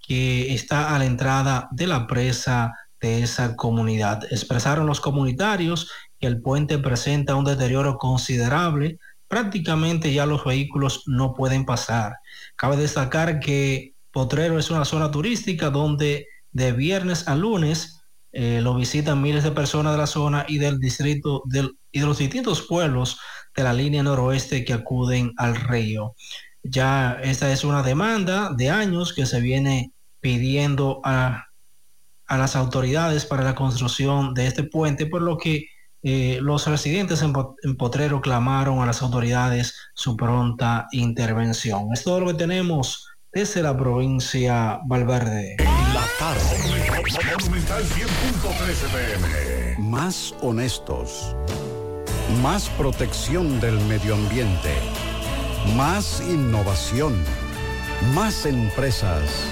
que está a la entrada de la presa de esa comunidad. Expresaron los comunitarios que el puente presenta un deterioro considerable, prácticamente ya los vehículos no pueden pasar. Cabe destacar que Potrero es una zona turística donde de viernes a lunes eh, lo visitan miles de personas de la zona y del distrito y de los distintos pueblos de la línea noroeste que acuden al río. Ya esta es una demanda de años que se viene pidiendo a, a las autoridades para la construcción de este puente, por lo que eh, los residentes en, en, Potrero clamaron a las autoridades su pronta intervención. Es todo lo que tenemos desde la provincia Valverde. La tarde. Monumental 100.13 pm. Más honestos. Más protección del medio ambiente. Más innovación. Más empresas.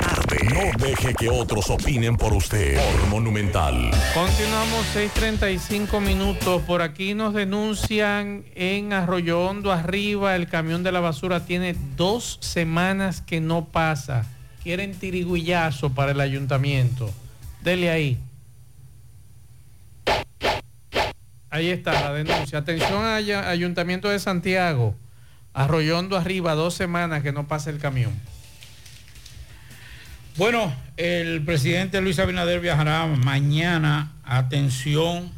No deje que otros opinen por usted. Monumental. Continuamos 6:35 minutos. Por aquí nos denuncian en Arroyo Hondo arriba. El camión de la basura tiene dos semanas que no pasa. Quieren tiriguillazo para el ayuntamiento. Dele ahí. Ahí está la denuncia. Atención Ayuntamiento de Santiago. Arroyondo arriba, dos semanas que no pasa el camión. Bueno, el presidente Luis Abinader viajará mañana, atención,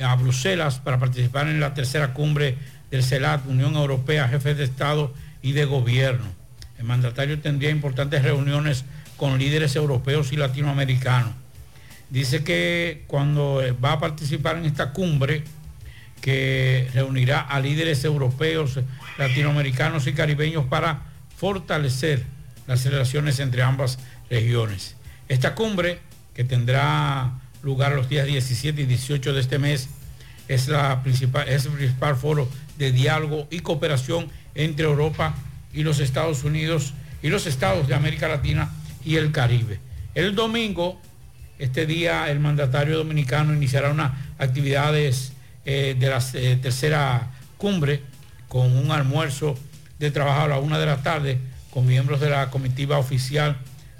a Bruselas para participar en la tercera cumbre del CELAT, Unión Europea, jefes de Estado y de Gobierno. El mandatario tendría importantes reuniones con líderes europeos y latinoamericanos. Dice que cuando va a participar en esta cumbre, que reunirá a líderes europeos, latinoamericanos y caribeños para fortalecer las relaciones entre ambas regiones. Esta cumbre, que tendrá lugar los días 17 y 18 de este mes, es, la principal, es el principal foro de diálogo y cooperación entre Europa y los Estados Unidos y los estados de América Latina y el Caribe. El domingo, este día, el mandatario dominicano iniciará unas actividades eh, de la eh, tercera cumbre con un almuerzo de trabajo a la una de la tarde con miembros de la comitiva oficial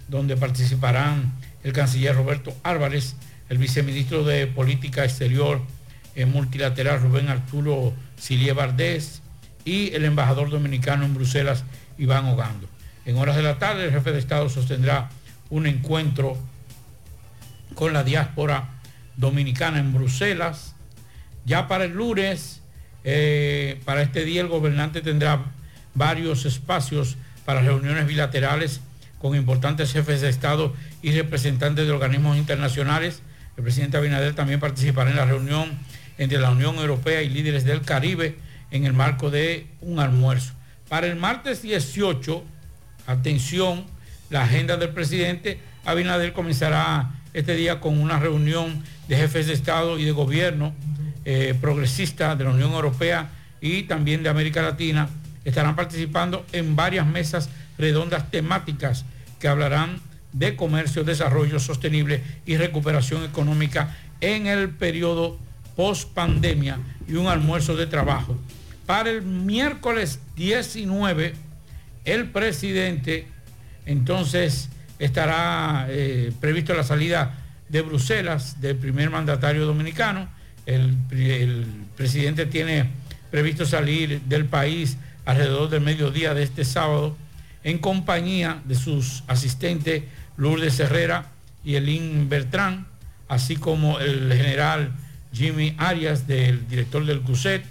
donde participarán el canciller Roberto Álvarez, el viceministro de Política Exterior eh, multilateral Rubén Arturo Silie Bardés y el embajador dominicano en Bruselas, Iván Ogando. En horas de la tarde, el jefe de Estado sostendrá un encuentro con la diáspora dominicana en Bruselas. Ya para el lunes, eh, para este día, el gobernante tendrá varios espacios para reuniones bilaterales con importantes jefes de Estado y representantes de organismos internacionales. El presidente Abinader también participará en la reunión entre la Unión Europea y líderes del Caribe en el marco de un almuerzo. Para el martes 18, atención, la agenda del presidente Abinader comenzará este día con una reunión de jefes de Estado y de gobierno eh, de la Unión Europea y también de América Latina. Estarán participando en varias mesas redondas temáticas que hablarán de comercio, desarrollo sostenible y recuperación económica en el periodo post pandemia y un almuerzo de trabajo. Para el miércoles 19, el presidente entonces estará eh, previsto la salida de Bruselas del primer mandatario dominicano. El, el, presidente tiene previsto salir del país alrededor del mediodía de este sábado en compañía de sus asistentes Lourdes Herrera y Elín Bertrán, así como el general Jimmy Arias, del director del CUSET.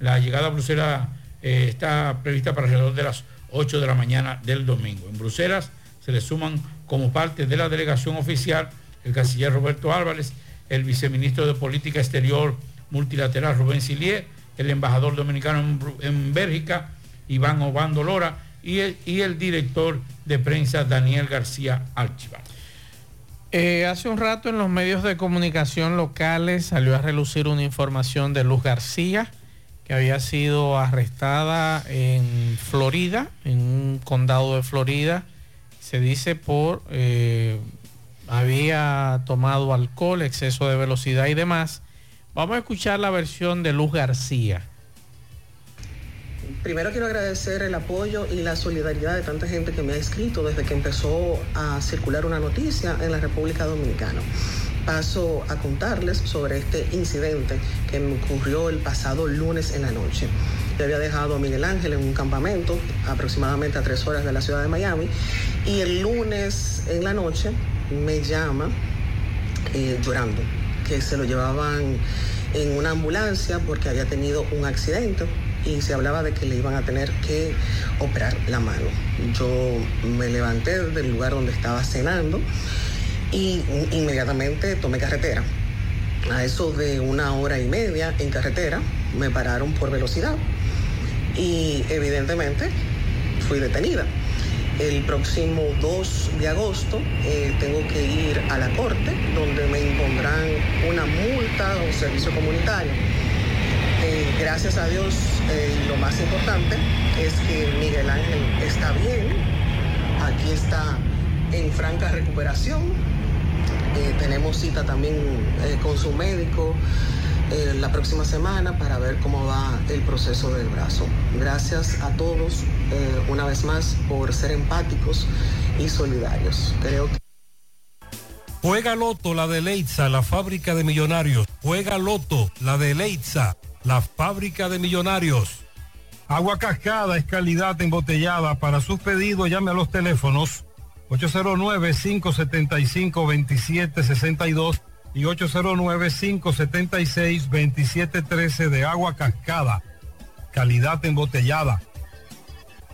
La llegada a Bruselas eh, está prevista para alrededor de las 8 de la mañana del domingo. En Bruselas se le suman como parte de la delegación oficial el canciller Roberto Álvarez, el viceministro de Política Exterior Multilateral Rubén Silier, el embajador dominicano en, en Bélgica, Iván Obando Lora, y el, director de prensa Daniel García Archival. Eh, hace un rato en los medios de comunicación locales salió a relucir una información de Luz García, que había sido arrestada en Florida, en un condado de Florida. Se dice por, eh, había tomado alcohol, exceso de velocidad y demás. Vamos a escuchar la versión de Luz García. Primero quiero agradecer el apoyo y la solidaridad de tanta gente que me ha escrito desde que empezó a circular una noticia en la República Dominicana. Paso a contarles sobre este incidente que me ocurrió el pasado lunes en la noche. Yo había dejado a Miguel Ángel en un campamento aproximadamente a tres horas de la ciudad de Miami y el lunes en la noche me llama eh, llorando que se lo llevaban en una ambulancia porque había tenido un accidente y se hablaba de que le iban a tener que operar la mano. Yo me levanté del lugar donde estaba cenando y inmediatamente tomé carretera. A eso de una hora y media en carretera me pararon por velocidad y evidentemente fui detenida. El próximo 2 de agosto eh, tengo que ir a la corte donde me impondrán una multa o servicio comunitario eh, gracias a Dios, eh, lo más importante es que Miguel Ángel está bien, aquí está en franca recuperación, eh, tenemos cita también con su médico la próxima semana para ver cómo va el proceso del brazo. Gracias a todos una vez más por ser empáticos y solidarios. Creo que Juega Loto, la de Leitza, la fábrica de millonarios. Juega Loto, la de Leitza la fábrica de millonarios. Agua cascada es calidad embotellada. Para sus pedidos llame a los teléfonos 809-575-2762 y 809-576-2713 de agua cascada. Calidad embotellada.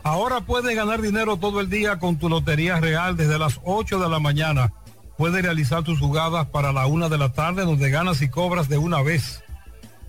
Ahora puedes ganar dinero todo el día con tu Lotería Real desde las 8 de la mañana. Puedes realizar tus jugadas para la una de la tarde donde ganas y cobras de una vez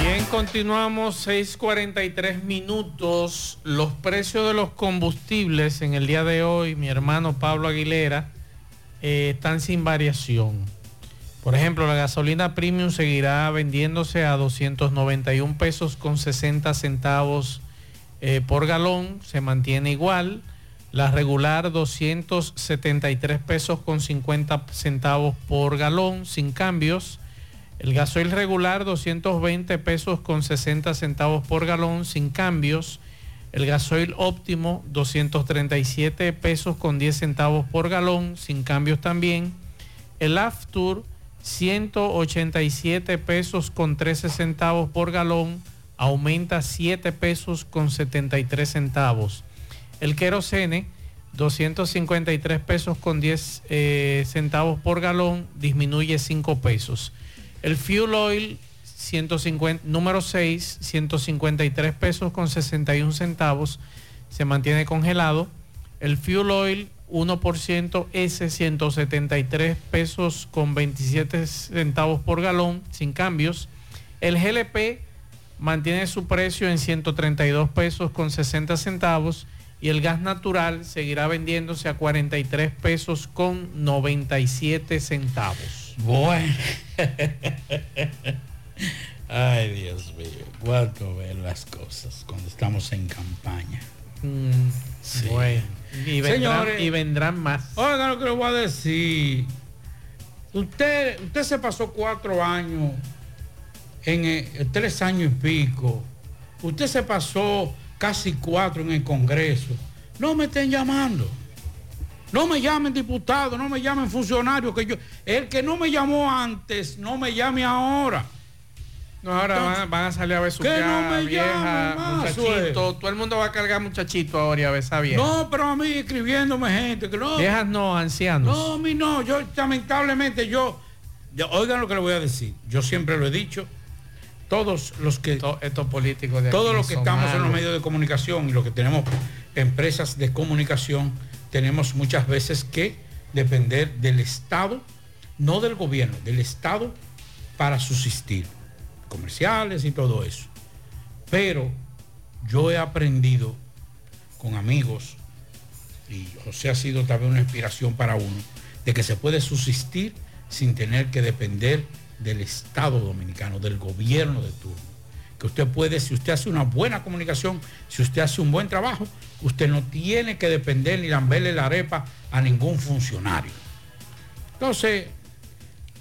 Bien, continuamos 6:43 minutos. Los precios de los combustibles en el día de hoy, mi hermano Pablo Aguilera, eh, están sin variación. Por ejemplo, la gasolina premium seguirá vendiéndose a 291 pesos con 60 centavos eh, por galón, se mantiene igual. La regular 273 pesos con 50 centavos por galón, sin cambios. El gasoil regular 220 pesos con 60 centavos por galón sin cambios. El gasoil óptimo 237 pesos con 10 centavos por galón sin cambios también. El Aftur 187 pesos con 13 centavos por galón aumenta 7 pesos con 73 centavos. El querosene 253 pesos con 10 eh, centavos por galón disminuye 5 pesos. El fuel oil 150, número 6, 153 pesos con 61 centavos, se mantiene congelado. El fuel oil 1% S 173 pesos con 27 centavos por galón, sin cambios. El GLP mantiene su precio en 132 pesos con 60 centavos y el gas natural seguirá vendiéndose a 43 pesos con 97 centavos. Bueno. Ay, Dios mío, cuánto ver las cosas cuando estamos en campaña. Mm, Sí. Bueno, y vendrán, Señores, y vendrán más. Oigan lo que les voy a decir. Usted, usted se pasó cuatro años, en eh, tres años y pico. Usted se pasó casi cuatro en el Congreso. No me estén llamando. No me llamen diputado, no me llamen funcionario. Que yo, el que no me llamó antes, no me llame ahora. No, ahora van, van a salir a ver su Que no me vieja, llamen más, muchachito. Todo el mundo va a cargar muchachito ahora y a esa vieja. No, pero a mí escribiéndome gente que no. Viejas no, ancianos. No, a mí no. Yo, lamentablemente, yo, yo- Oigan lo que le voy a decir. Yo siempre lo he dicho. Todos los que. estos políticos de Todos los que estamos en los medios de comunicación y los que tenemos empresas de comunicación, tenemos muchas veces que depender del Estado, no del gobierno, del Estado para subsistir. Comerciales y todo eso. Pero yo he aprendido con amigos, y José ha sido también una inspiración para uno, de que se puede subsistir sin tener que depender del Estado dominicano, del gobierno de turno. Que usted puede, si usted hace una buena comunicación, si usted hace un buen trabajo, usted no tiene que depender ni lamberle la arepa a ningún funcionario. Entonces,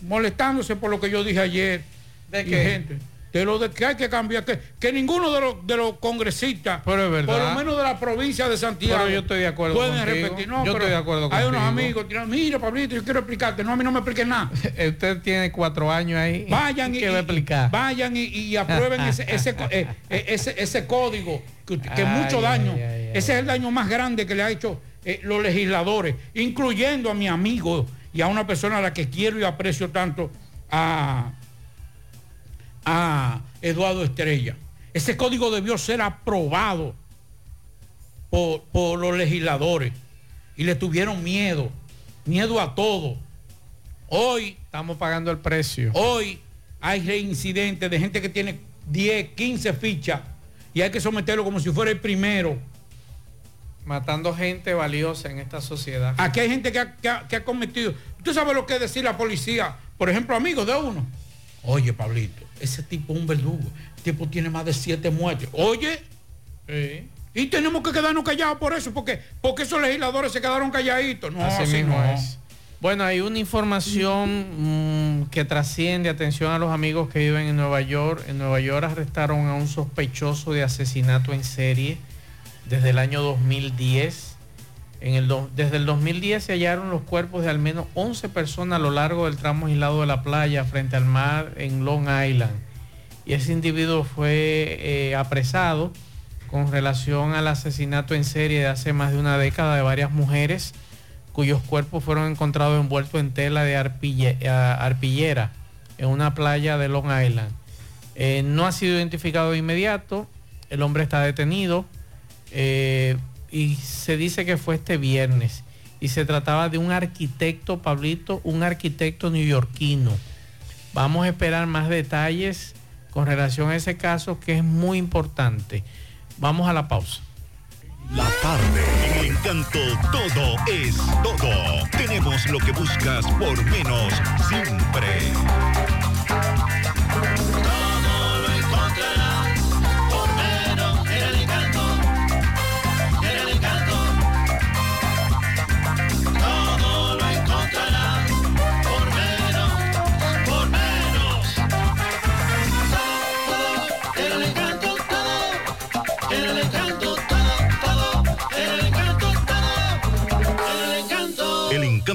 molestándose por lo que yo dije ayer, ¿De y qué? gente, de lo de que hay que cambiar, que, que ninguno de los, de los congresistas, Pero es verdad. por lo menos de la provincia de Santiago, Pero yo estoy de acuerdo pueden contigo. repetir. No, Yo pero estoy de acuerdo Hay unos amigos, que, mira, Pablito, yo quiero explicarte. No, a mí no me expliques nada. Usted tiene cuatro años ahí. Vayan y, ¿Qué va a y- explicar? vayan y, y aprueben ese, ese, eh, eh, ese, ese código que, que Ay, mucho daño. ay, ay, ese es el daño más grande que le ha hecho eh, los legisladores, incluyendo a mi amigo y a una persona a la que quiero y aprecio tanto, a, a Eduardo Estrella. Ese código debió ser aprobado por, por los legisladores y le tuvieron miedo, miedo a todo. Hoy estamos pagando el precio. Hoy hay reincidentes de gente que tiene 10, 15 fichas y hay que someterlo como si fuera el primero. Matando gente valiosa en esta sociedad. Aquí hay gente que ha, que ha- que ha cometido. ¿Usted sabe lo que es decir la policía? Por ejemplo, amigos de uno. Oye, Pablito, ese tipo es un verdugo. El tipo tiene más de siete muertes. Oye, y tenemos que quedarnos callados por eso, porque, porque esos legisladores se quedaron calladitos. No, Así así mismo no. es. Bueno, hay una información mm, que trasciende, atención a los amigos que viven en Nueva York. En Nueva York arrestaron a un sospechoso de asesinato en serie desde el año 2010. En el desde el 2010 se hallaron los cuerpos de al menos 11 personas a lo largo del tramo aislado de la playa frente al mar en Long Island. Y ese individuo fue eh, apresado con relación al asesinato en serie de hace más de una década de varias mujeres cuyos cuerpos fueron encontrados envueltos en tela de eh, arpillera en una playa de Long Island. Eh, no ha sido identificado de inmediato, el hombre está detenido y se dice que fue este viernes y se trataba de un arquitecto, Pablito, un arquitecto neoyorquino. Vamos a esperar más detalles con relación a ese caso que es muy importante. Vamos a la pausa. La tarde, en el encanto todo es todo. Tenemos lo que buscas por menos siempre.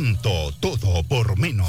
Encanto. Todo por menos.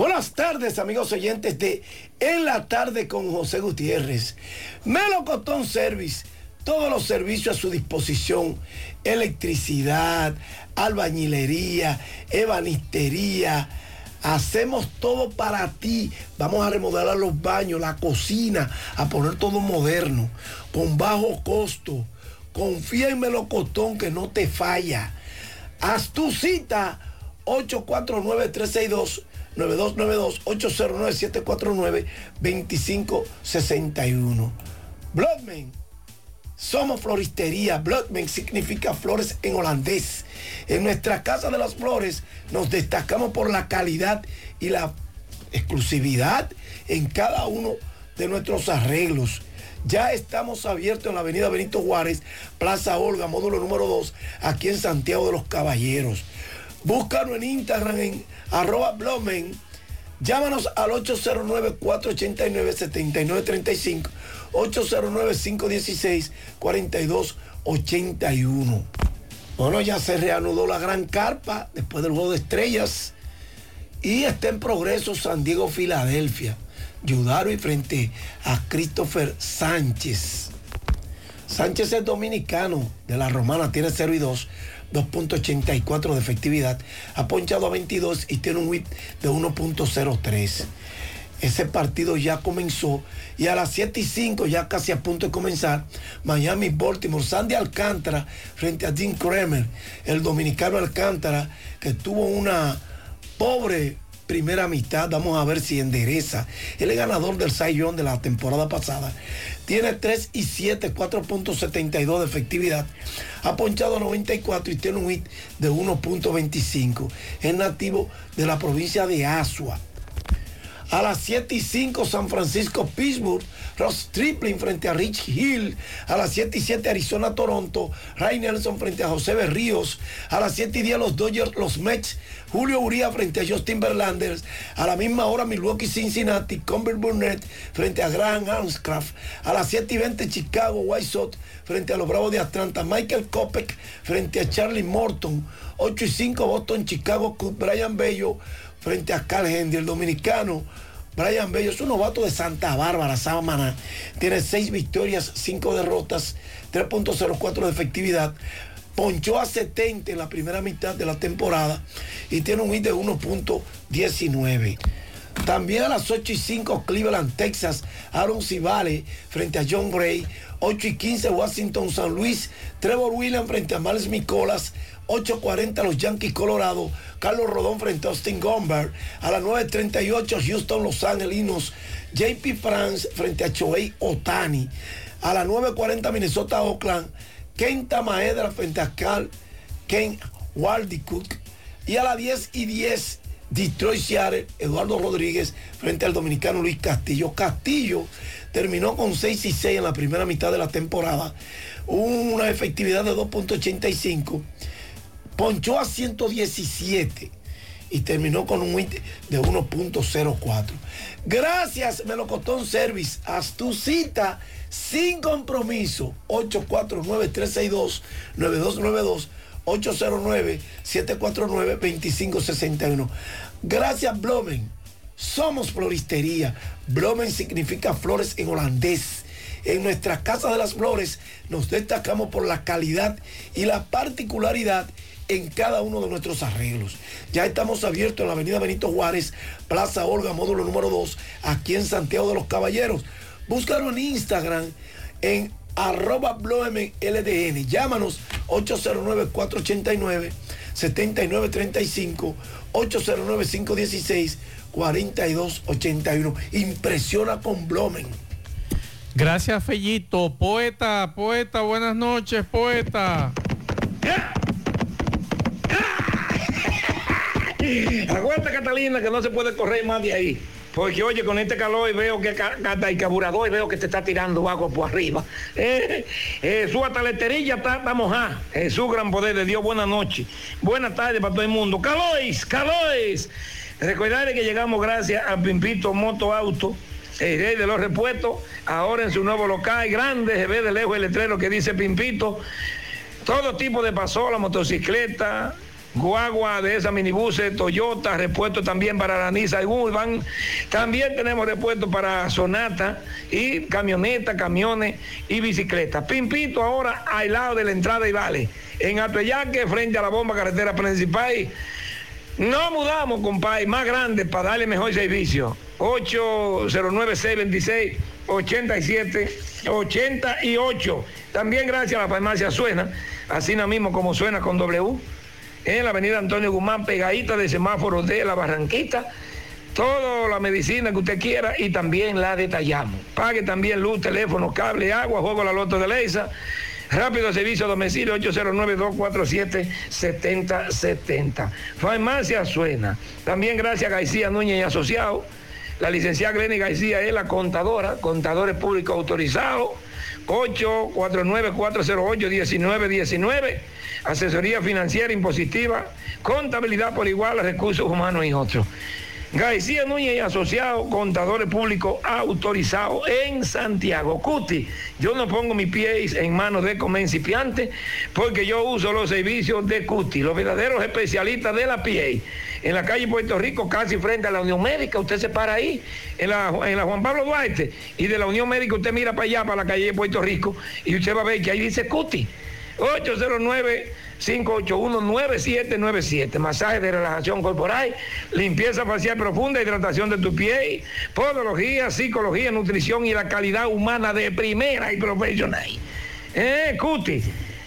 Buenas tardes, amigos oyentes de En la tarde con José Gutiérrez. Melocotón Service, todos los servicios a su disposición: electricidad, albañilería, ebanistería. Hacemos todo para ti. Vamos a remodelar los baños, la cocina, a poner todo moderno, con bajo costo. Confía en Melocotón que no te falla. Haz tu cita 849-362. 9292 809 749 2561 Bloodman somos floristería. Bloodman significa flores en holandés. En nuestra Casa de las Flores nos destacamos por la calidad y la exclusividad en cada uno de nuestros arreglos. Ya estamos abiertos en la avenida Benito Juárez, Plaza Olga, módulo número 2, aquí en Santiago de los Caballeros. Búscanos en Instagram en arroba Bloodman. Llámanos al 809-489-7935, 809-516-4281. Bueno, ya se reanudó la gran carpa después del juego de estrellas y está en progreso San Diego, Filadelfia. Yudaro y frente a Christopher Sánchez. Sánchez es dominicano de la Romana, tiene 0 y 2, 2.84 de efectividad, ha ponchado a 22 y tiene un whip de 1.03. Ese partido ya comenzó y a las 7 y 5, ya casi a punto de comenzar, Miami, Baltimore, Sandy Alcántara frente a Jim Kramer, el dominicano Alcántara, que tuvo una pobre primera mitad. Vamos a ver si endereza. Él es ganador del Young de la temporada pasada. Tiene 3 y 7, 4.72 de efectividad. Ha ponchado 94 y tiene un hit de 1.25. Es nativo de la provincia de Asua. A las 7 y 5 San Francisco Pittsburgh, Ross Stripling frente a Rich Hill. A las 7 y 7 Arizona Toronto, Ray Nelson frente a José Berríos. A las 7 y 10 los Dodgers, los Mets, Julio Uría frente a Justin Verlander. A la misma hora Milwaukee Cincinnati, Convert Burnett frente a Graham Armscraft. A las 7 y 20 Chicago White Sox frente a los Bravos de Atlanta. Michael Kopek frente a Charlie Morton. 8 y 5 Boston, Chicago, Brian Bello frente a Carl Henry, el dominicano. Brian Bello es un novato de Santa Bárbara, Samaná. Tiene 6 victorias, 5 derrotas, 3.04 de efectividad. Ponchó a 70 en la primera mitad de la temporada y tiene un hit de 1.19. También a las 8 y 5 Cleveland, Texas, Aaron Civale frente a John Gray. 8 y 15 Washington, San Luis, Trevor Williams frente a Miles Micolas. 8.40 los Yankees Colorado, Carlos Rodón frente a Austin Gomber. A las 9.38 Houston Los Angelinos, JP France frente a Choei Otani. A las 9.40 Minnesota Oakland, Kenta Maedra frente a Carl Ken Waldicook. Y a las 10 y 10 Detroit Seattle, Eduardo Rodríguez frente al dominicano Luis Castillo. Castillo terminó con 6 y 6 en la primera mitad de la temporada. Una efectividad de 2.85 ponchó a 117 y terminó con un hit de 1.04. Gracias, Melocotón Service. Haz tu cita sin compromiso. 849-362-9292. 809-749-2561. Gracias, Blomen. Somos floristería. Blomen significa flores en holandés. En nuestra Casa de las Flores nos destacamos por la calidad y la particularidad en cada uno de nuestros arreglos. Ya estamos abiertos en la avenida Benito Juárez, Plaza Olga, módulo número 2, aquí en Santiago de los Caballeros. Búscalo en Instagram en arroba LDN. Llámanos 809-489-7935, 809-516-4281. Impresiona con Blomen. Gracias, Fellito. Poeta, poeta, buenas noches, poeta. Aguanta Catalina que no se puede correr más de ahí. Porque oye, con este calor y veo que hasta el carburador y veo que te está tirando agua por arriba. Eh, eh, su ataleterilla está, está mojada. Su gran poder de Dios, buenas noches. Buenas tardes para todo el mundo. Calois, Calois. Recordarle que llegamos gracias a Pimpito Moto Auto. El rey de los repuestos, ahora en su nuevo local, grande, se ve de lejos el letrero que dice Pimpito. Todo tipo de pasola, motocicleta, guagua de esas minibuses, Toyota, repuesto también para la Nissan Urban. También tenemos repuesto para Sonata y camioneta, camiones y bicicletas. Pimpito ahora al lado de la entrada y vale. En Atoyaque, frente a la bomba carretera principal. No mudamos, compadre, más grande para darle mejor servicio. 809-626. 87 88. También gracias a la farmacia Suena, así mismo como suena con W en la avenida Antonio Guzmán, pegadita de semáforo de la Barranquita. Toda la medicina que usted quiera y también la detallamos. Pague también luz, teléfono, cable, agua, juego la loto de Leisa. Rápido servicio a domicilio 809-247-7070. Farmacia Suena. También gracias a García Núñez y Asociados. La licenciada Glenny García es la contadora, contadores públicos autorizados. 849-408-1919 asesoría financiera impositiva, contabilidad por igual, recursos humanos y otros. García Núñez y Asociados, contadores públicos autorizados en Santiago. Cuti, yo no pongo mis pies en manos de comencipiantes porque yo uso los servicios de Cuti, los verdaderos especialistas de la PIE. En la calle Puerto Rico, casi frente a la Unión Médica, usted se para ahí, en la, en la Juan Pablo Duarte, y de la Unión Médica usted mira para allá, para la calle Puerto Rico, y usted va a ver que ahí dice Cuti. 809-581-9797. Masaje de relajación corporal, limpieza facial profunda, hidratación de tu piel, podología, psicología, nutrición y la calidad humana de primera y profesional. Eh, Cuti.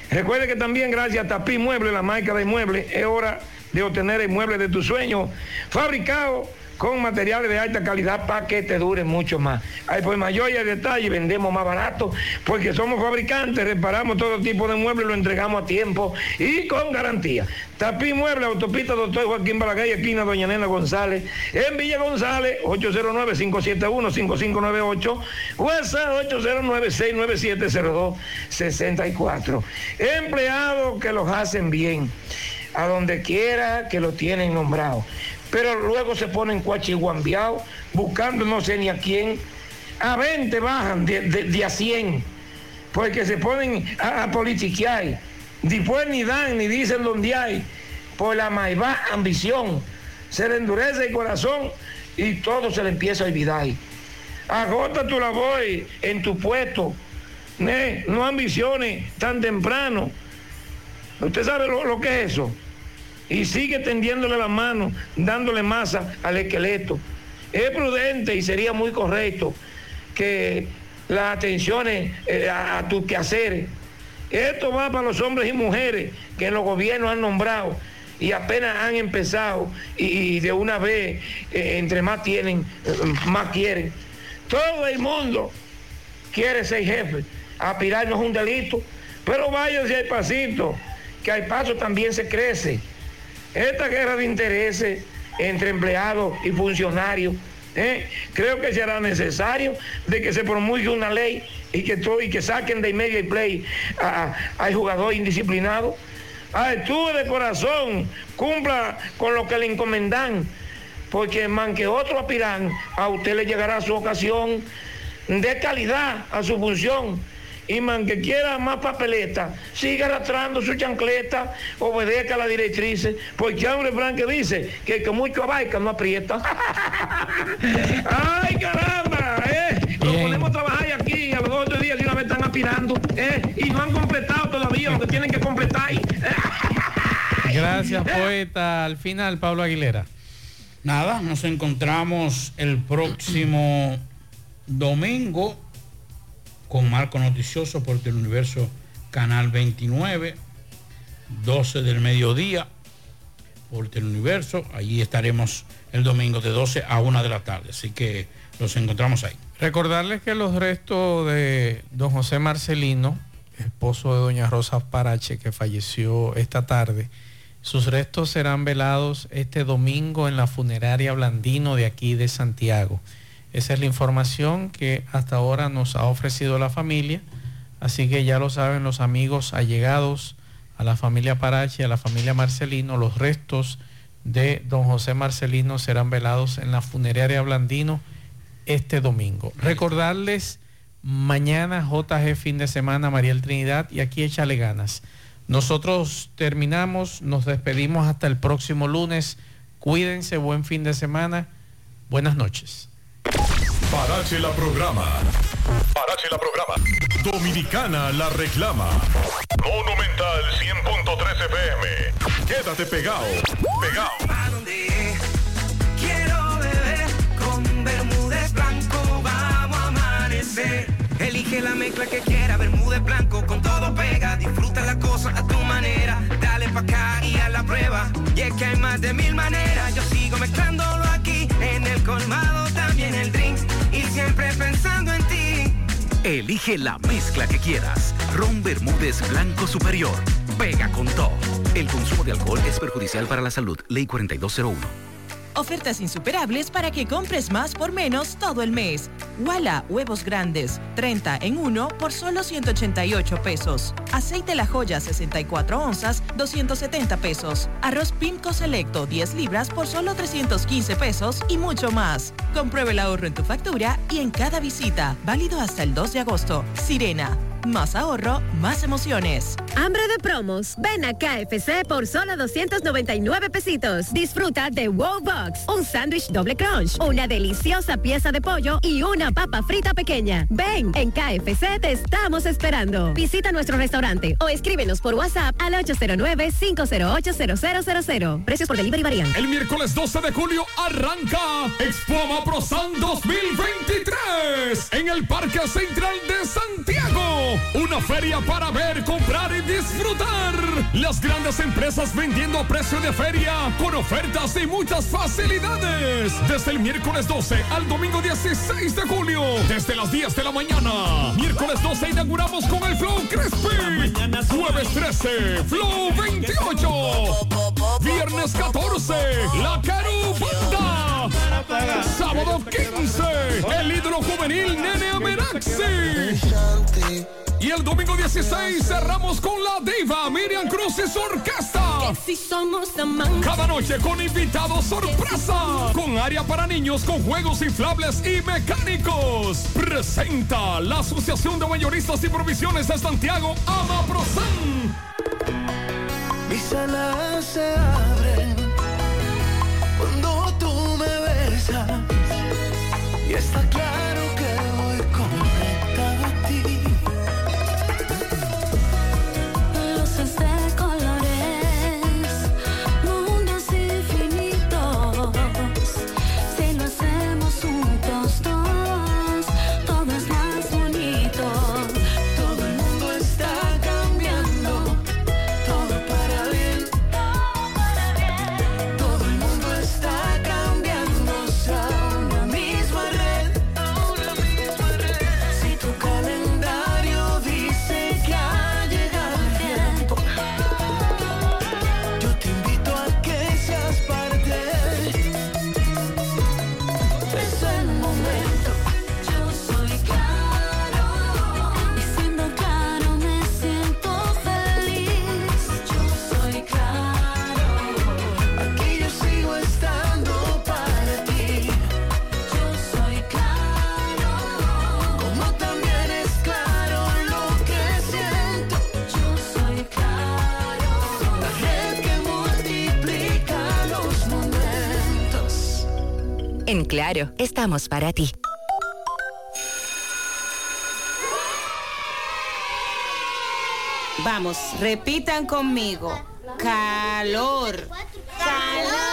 Recuerde que también gracias a Tapí Mueble, la marca de muebles, es hora de obtener el mueble de tu sueño, fabricado con materiales de alta calidad para que te dure mucho más. Hay pues mayor y detalle, vendemos más barato, porque somos fabricantes, reparamos todo tipo de muebles, lo entregamos a tiempo y con garantía. Tapí Mueble, Autopista Doctor Joaquín Balaguer, esquina Doña Nena González, en Villa González, 809-571-5598, WhatsApp 809-697-0264. Empleados que los hacen bien, a donde quiera que lo tienen nombrado pero luego se ponen cuachiguambiados, buscando no sé ni a quién. A 20 bajan de, a 100, porque se ponen a, politiquear. Después ni dan ni dicen dónde hay, por la maivá ambición. Se le endurece el corazón y todo se le empieza a olvidar. Agota tu labor en tu puesto. No ambiciones tan temprano. ¿Usted sabe lo, lo que es eso? Y sigue tendiéndole la mano, dándole masa al esqueleto. Es prudente y sería muy correcto que las atenciones eh, a, tus quehaceres. Esto va para los hombres y mujeres que en los gobiernos han nombrado y apenas han empezado y, de una vez, eh, entre más tienen, eh, más quieren. Todo el mundo quiere ser jefe. Aspirar no es un delito, pero váyanse al pasito, que al paso también se crece. Esta guerra de intereses entre empleados y funcionarios, ¿eh? creo que será necesario de que se promulgue una ley y que, y que saquen de medio y play al jugador indisciplinado. Actúe de corazón, cumpla con lo que le encomendan, porque man que otro aspiran, a usted le llegará su ocasión de calidad a su función y man que quiera más papeleta, siga arrastrando su chancleta, obedezca a la directriz, porque hombre blanco dice que el que mucho abarca no aprieta. ¡Ay, caramba! ¿eh? Lo ponemos a trabajar aquí, a los otros días de una vez están aspirando, ¿eh? y no han completado todavía lo que tienen que completar. Gracias, poeta. Al final, Pablo Aguilera. Nada, nos encontramos el próximo domingo con Marco Noticioso por el Universo Canal 29, 12 del mediodía por el Universo. Allí estaremos el domingo de 12 a 1 de la tarde. Así que los encontramos ahí. Recordarles que los restos de don José Marcelino, esposo de doña Rosa Parache, que falleció esta tarde, sus restos serán velados este domingo en la funeraria Blandino de aquí de Santiago. Esa es la información que hasta ahora nos ha ofrecido la familia. Así que ya lo saben los amigos allegados a la familia Parachi, a la familia Marcelino, los restos de don José Marcelino serán velados en la funeraria Blandino este domingo. Recordarles mañana JG fin de semana Mariel Trinidad y aquí échale ganas. Nosotros terminamos, nos despedimos hasta el próximo lunes. Cuídense, buen fin de semana. Buenas noches. Parache la programa. Parache la programa. Dominicana la reclama. Monumental 100.13 FM. Quédate pegado. Pegado. ¿A dónde quiero beber con Bermúdez Blanco? Vamos a amanecer. Elige la mezcla que quiera, Bermúdez Blanco con todo pega. Disfruta la cosa a tu manera. Dale pa' acá y a la prueba. Y es que hay más de mil maneras. Yo sigo mezclándolo aquí en el colmado siempre pensando en ti. Elige la mezcla que quieras. Ron Bermúdez Blanco Superior. Pega con todo. El consumo de alcohol es perjudicial para la salud. Ley 4201. Ofertas insuperables para que compres más por menos todo el mes. Walla, huevos grandes, 30 en 1 por solo 188 pesos. Aceite La Joya, 64 onzas, 270 pesos. Arroz Pimco Selecto, 10 libras por solo 315 pesos y mucho más. Compruebe el ahorro en tu factura y en cada visita. Válido hasta el 2 de agosto. Sirena más ahorro, más emociones. Hambre de promos. Ven a KFC por solo 299 pesitos. Disfruta de Wow Box, un sándwich doble crunch, una deliciosa pieza de pollo y una papa frita pequeña. Ven, en KFC te estamos esperando. Visita nuestro restaurante o escríbenos por WhatsApp al 809-508-0000. Precios por delivery varían. El miércoles 12 de julio arranca Expo Prosan 2023 en el Parque Central de Santiago. Una feria para ver, comprar y disfrutar Las grandes empresas vendiendo a precio de feria con ofertas y muchas facilidades. Desde el miércoles 12 al domingo 16 de julio, desde las 10 de la mañana. Miércoles 12 inauguramos con el Flow Crispy. Jueves 13, Flow 28. Viernes 14, La Carubanda. Sábado 15, el ídolo juvenil Nene Ameraxi. Y el domingo 16 cerramos con la diva Miriam Cruz y su orquesta. Cada noche con invitados sorpresa. Con área para niños con juegos inflables y mecánicos. Presenta la Asociación de Mayoristas y Provisiones de Santiago, Amaprosan. Mis alas se abren cuando tú me besas y está claro Claro, estamos para ti. Vamos, repitan conmigo. Calor. Sí,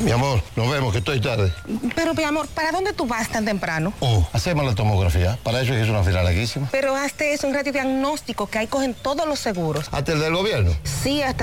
Mi amor, nos vemos, que estoy tarde. Pero, mi amor, ¿para dónde tú vas tan temprano? Oh, hacemos la tomografía. Para eso es una fila larguísima. Pero hazte es un radiodiagnóstico que ahí cogen todos los seguros. ¿Hasta el del gobierno? Sí, hasta